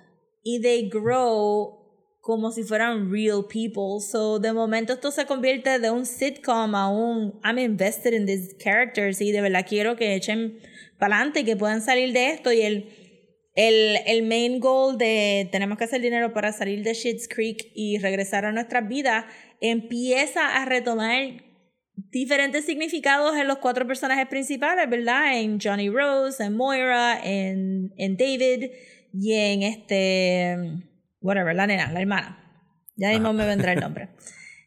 Y they grow como si fueran real people. So, de momento esto se convierte de un sitcom a un I'm invested in these characters y de verdad quiero que echen para adelante y que puedan salir de esto. Y el, el, el main goal de tenemos que hacer dinero para salir de Schitt's Creek y regresar a nuestras vidas empieza a retomar diferentes significados en los cuatro personajes principales, ¿verdad? En Johnny Rose, en Moira, en, en David y en este, whatever, la nena, la hermana. Ya mismo me vendrá el nombre.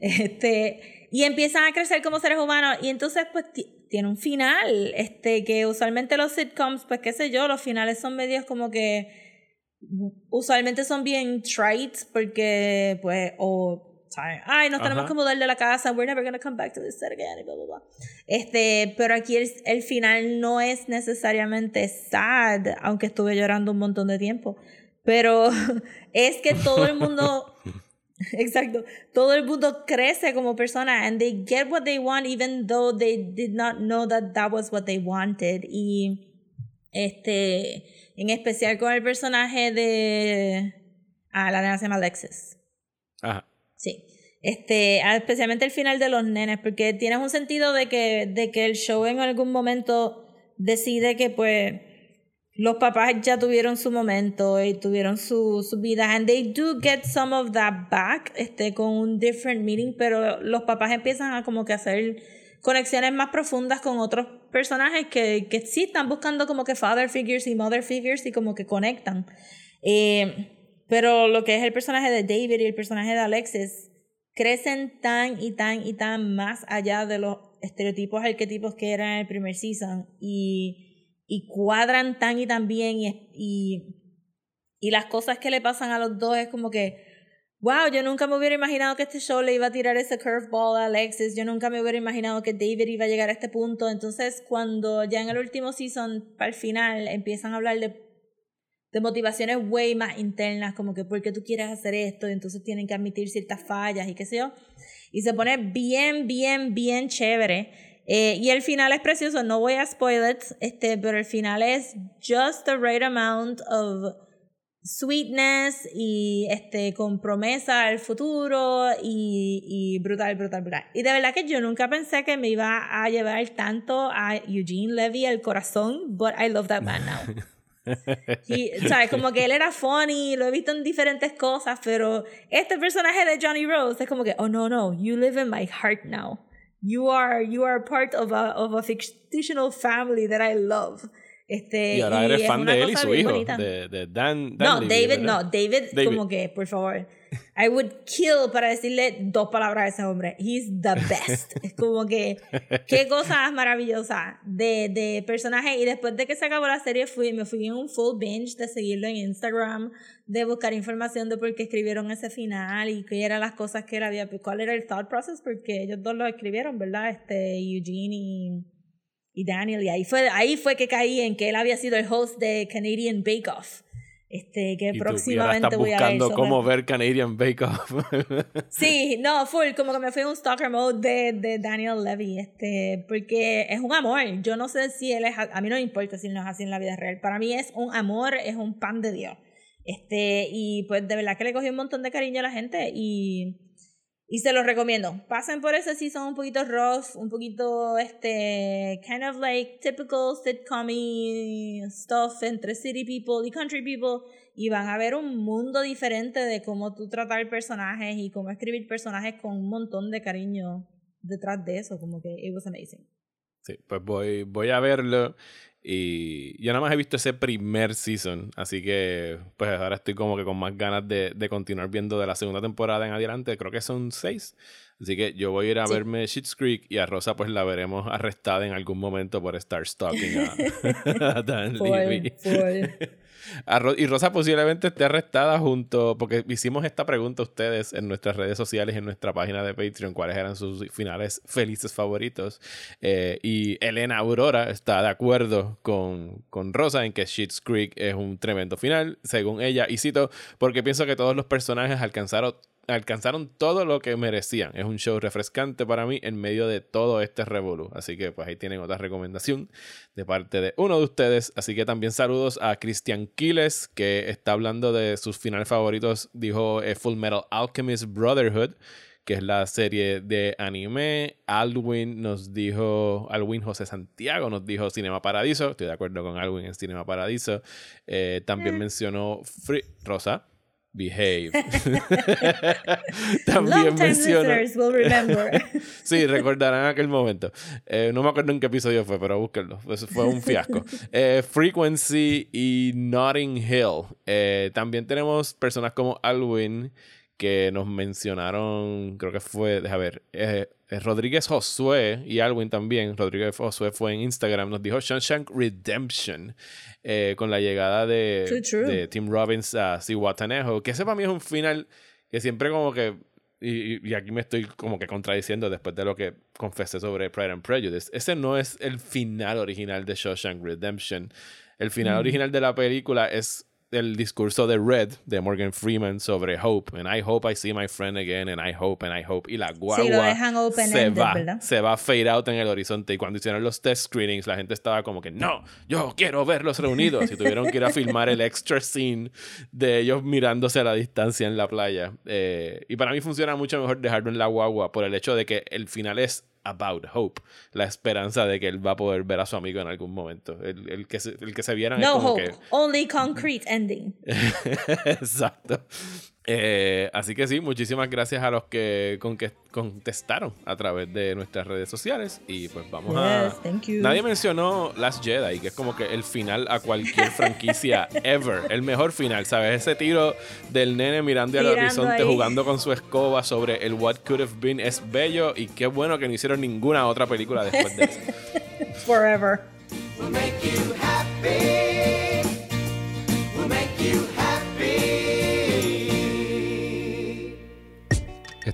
Este, y empiezan a crecer como seres humanos y entonces pues tiene un final, este, que usualmente los sitcoms, pues qué sé yo, los finales son medios como que usualmente son bien trite porque pues o ¿sabes? ay nos tenemos Ajá. que mudar de la casa we're never gonna come back to this set again y bla bla bla este pero aquí el, el final no es necesariamente sad aunque estuve llorando un montón de tiempo pero es que todo el mundo Exacto. Todo el mundo crece como persona and they get what they want even though they did not know that that was what they wanted. Y este, en especial con el personaje de ah, la nena se llama Alexis. Ajá. Sí. Este, ah, especialmente el final de los nenes, porque tienes un sentido de que, de que el show en algún momento decide que pues los papás ya tuvieron su momento y tuvieron su, su vida and they do get some of that back este con un different meaning pero los papás empiezan a como que hacer conexiones más profundas con otros personajes que, que sí están buscando como que father figures y mother figures y como que conectan. Eh, pero lo que es el personaje de David y el personaje de Alexis crecen tan y tan y tan más allá de los estereotipos arquetipos que eran en el primer season y y cuadran tan y tan bien y, y, y las cosas que le pasan a los dos es como que, wow, yo nunca me hubiera imaginado que este show le iba a tirar ese curveball a Alexis, yo nunca me hubiera imaginado que David iba a llegar a este punto, entonces cuando ya en el último season, el final, empiezan a hablar de, de motivaciones way más internas, como que por qué tú quieres hacer esto, y entonces tienen que admitir ciertas fallas y qué sé yo, y se pone bien, bien, bien chévere. Eh, y el final es precioso, no voy a spoil it, este, pero el final es just the right amount of sweetness y este, con promesa al futuro y, y brutal, brutal, brutal. Y de verdad que yo nunca pensé que me iba a llevar tanto a Eugene Levy al corazón, but I love that man now. Y, ¿sabes? Como que él era funny, lo he visto en diferentes cosas, pero este personaje de Johnny Rose es como que, oh no, no, you live in my heart now. You are, you are part of a, of a fictional family that I love. Este, Y ahora eres es fan de él y su hijo, de, de Dan, Dan No, David, no, David, David. como que, por favor. I would kill para decirle dos palabras a ese hombre. He's the best. es como que, qué cosa maravillosa de, de personaje. Y después de que se acabó la serie, fui, me fui en un full binge de seguirlo en Instagram, de buscar información de por qué escribieron ese final y qué eran las cosas que él había, cuál era el thought process, porque ellos dos lo escribieron, ¿verdad? Este, Eugene y, y Daniel. Y ahí fue, ahí fue que caí en que él había sido el host de Canadian Bake Off. Este, que Y tú- y ahora próximamente voy a ver. buscando cómo ver Canadian Bake Off. Sí, no, full, como que me fui a un stalker mode de, de Daniel Levy, este, porque es un amor. Yo no sé si él es, a mí no me importa si no es así en la vida real. Para mí es un amor, es un pan de Dios. Este, y pues de verdad que le cogí un montón de cariño a la gente y, y se los recomiendo. Pasen por ese season un poquito rough, un poquito este, kind of like typical sitcom stuff entre city people y country people y van a ver un mundo diferente de cómo tú tratar personajes y cómo escribir personajes con un montón de cariño detrás de eso, como que it was amazing. Sí, pues voy, voy a verlo. Y yo nada más he visto ese primer season, así que pues ahora estoy como que con más ganas de, de continuar viendo de la segunda temporada en adelante, creo que son seis. Así que yo voy a ir a Sí. verme Schitt's Creek y a Rosa pues la veremos arrestada en algún momento por estar stalking a, a Dan Levy. Y Rosa posiblemente esté arrestada junto, porque hicimos esta pregunta a ustedes en nuestras redes sociales en nuestra página de Patreon, cuáles eran sus finales felices favoritos. Eh, y Elena Aurora está de acuerdo con, con Rosa en que Schitt's Creek es un tremendo final, según ella, y cito, porque pienso que todos los personajes alcanzaron alcanzaron todo lo que merecían. Es un show refrescante para mí en medio de todo este revolú. Así que pues ahí tienen otra recomendación de parte de uno de ustedes. Así que también saludos a Christian Quiles, que está hablando de sus finales favoritos. Dijo eh, Full Metal Alchemist Brotherhood, que es la serie de anime. Alwin nos dijo, Alwin José Santiago nos dijo Cinema Paradiso. Estoy de acuerdo con Alwin en Cinema Paradiso. Eh, también mencionó Free Rosa. Behave. también Long time listeners will remember. Sí, recordarán aquel momento. Eh, no me acuerdo en qué episodio fue, pero búsquenlo. Eso fue un fiasco. Eh, Frequency y Notting Hill. Eh, también tenemos personas como Alwin que nos mencionaron, creo que fue, déjame ver, Rodríguez Josué y Alwin también. Rodríguez Josué fue en Instagram, nos dijo Shawshank Redemption eh, con la llegada de, True, true. de Tim Robbins a Cihuatanejo, que ese para mí es un final que siempre como que y, y aquí me estoy como que contradiciendo después de lo que confesé sobre Pride and Prejudice. Ese no es el final original de Shawshank Redemption. El final original de la película es el discurso de Red de Morgan Freeman sobre Hope. And I hope I see my friend again. And I hope, and I hope. Y la guagua Sí, lo dejan se va, ¿verdad? se va a fade out en el horizonte. Y cuando hicieron los test screenings, la gente estaba como que, no, yo quiero verlos reunidos. Y tuvieron que ir a filmar el extra scene de ellos mirándose a la distancia en la playa. Eh, y para mí funciona mucho mejor dejarlo en la guagua por el hecho de que el final es about hope, la esperanza de que él va a poder ver a su amigo en algún momento. El, el que, se, el que se vieran es No como hope, que... only concrete ending. Exacto. Eh, así que sí, muchísimas gracias a los que, con que contestaron a través de nuestras redes sociales. Y pues vamos a. Thank you. Nadie mencionó Last Jedi, que es como que el final a cualquier franquicia ever. El mejor final, ¿sabes? Ese tiro del nene mirando al Mirando horizonte, ahí. jugando con su escoba sobre el What Could Have Been es bello. Y qué bueno que no hicieron ninguna otra película después de eso. Forever. We'll make you happy. We'll make you happy.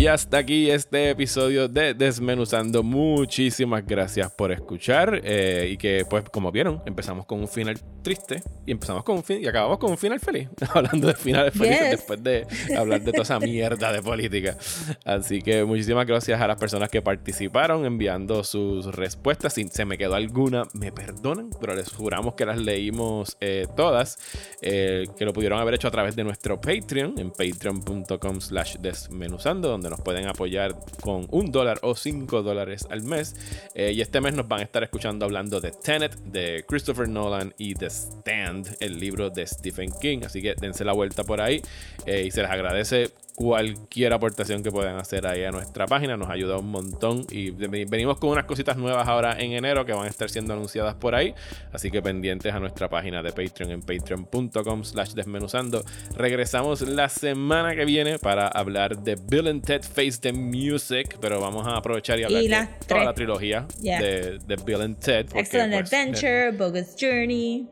Y hasta aquí este episodio de Desmenuzando. Muchísimas gracias por escuchar. eh, y que, pues, como vieron, empezamos con un final triste y empezamos con un fin y acabamos con un final feliz. Hablando de finales felices Yes. después de hablar de toda esa mierda de política. Así que muchísimas gracias a las personas que participaron enviando sus respuestas. Si se me quedó alguna, me perdonan, pero les juramos que las leímos eh, todas. eh, que lo pudieron haber hecho a través de nuestro Patreon en patreon.com slash desmenuzando, donde nos pueden apoyar con un dólar o cinco dólares al mes. Eh, y este mes nos van a estar escuchando hablando de Tenet, de Christopher Nolan y de Stand, el libro de Stephen King. Así que dense la vuelta por ahí eh, y se les agradece cualquier aportación que puedan hacer ahí a nuestra página. Nos ayuda un montón. Y venimos con unas cositas nuevas ahora en enero que van a estar siendo anunciadas por ahí. Así que pendientes a nuestra página de Patreon en patreon.com slash desmenuzando. Regresamos la semana que viene para hablar de Bill and Ted Face the Music. Pero vamos a aprovechar y hablar Y de toda la trilogía Yeah. de, de Bill and Ted. porque, Excellent pues, Adventure, Bogus Journey.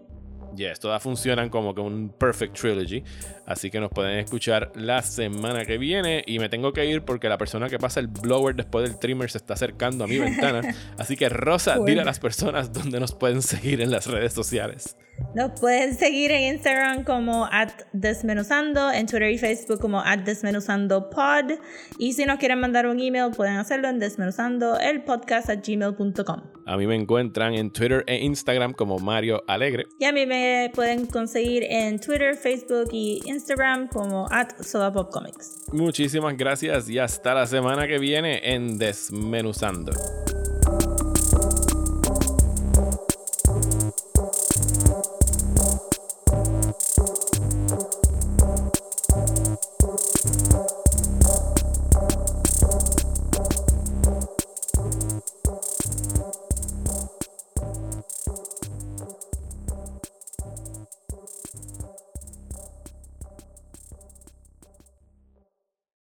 Yes, todas funcionan como que un perfect trilogy. Así que nos pueden escuchar la semana que viene. Y me tengo que ir porque la persona que pasa el blower después del trimmer se está acercando a mi ventana. Así que Rosa, dile a las personas dónde nos pueden seguir en las redes sociales. Nos pueden seguir en Instagram como at desmenuzando, en Twitter y Facebook como at desmenuzando pod. Y si nos quieren mandar un email, pueden hacerlo en desmenuzando el podcast at gmail.com. A mí me encuentran en Twitter e Instagram como Mario Alegre. Y a mí me pueden conseguir en Twitter, Facebook y Instagram como at sodapopcomics. Muchísimas gracias y hasta la semana que viene en Desmenuzando.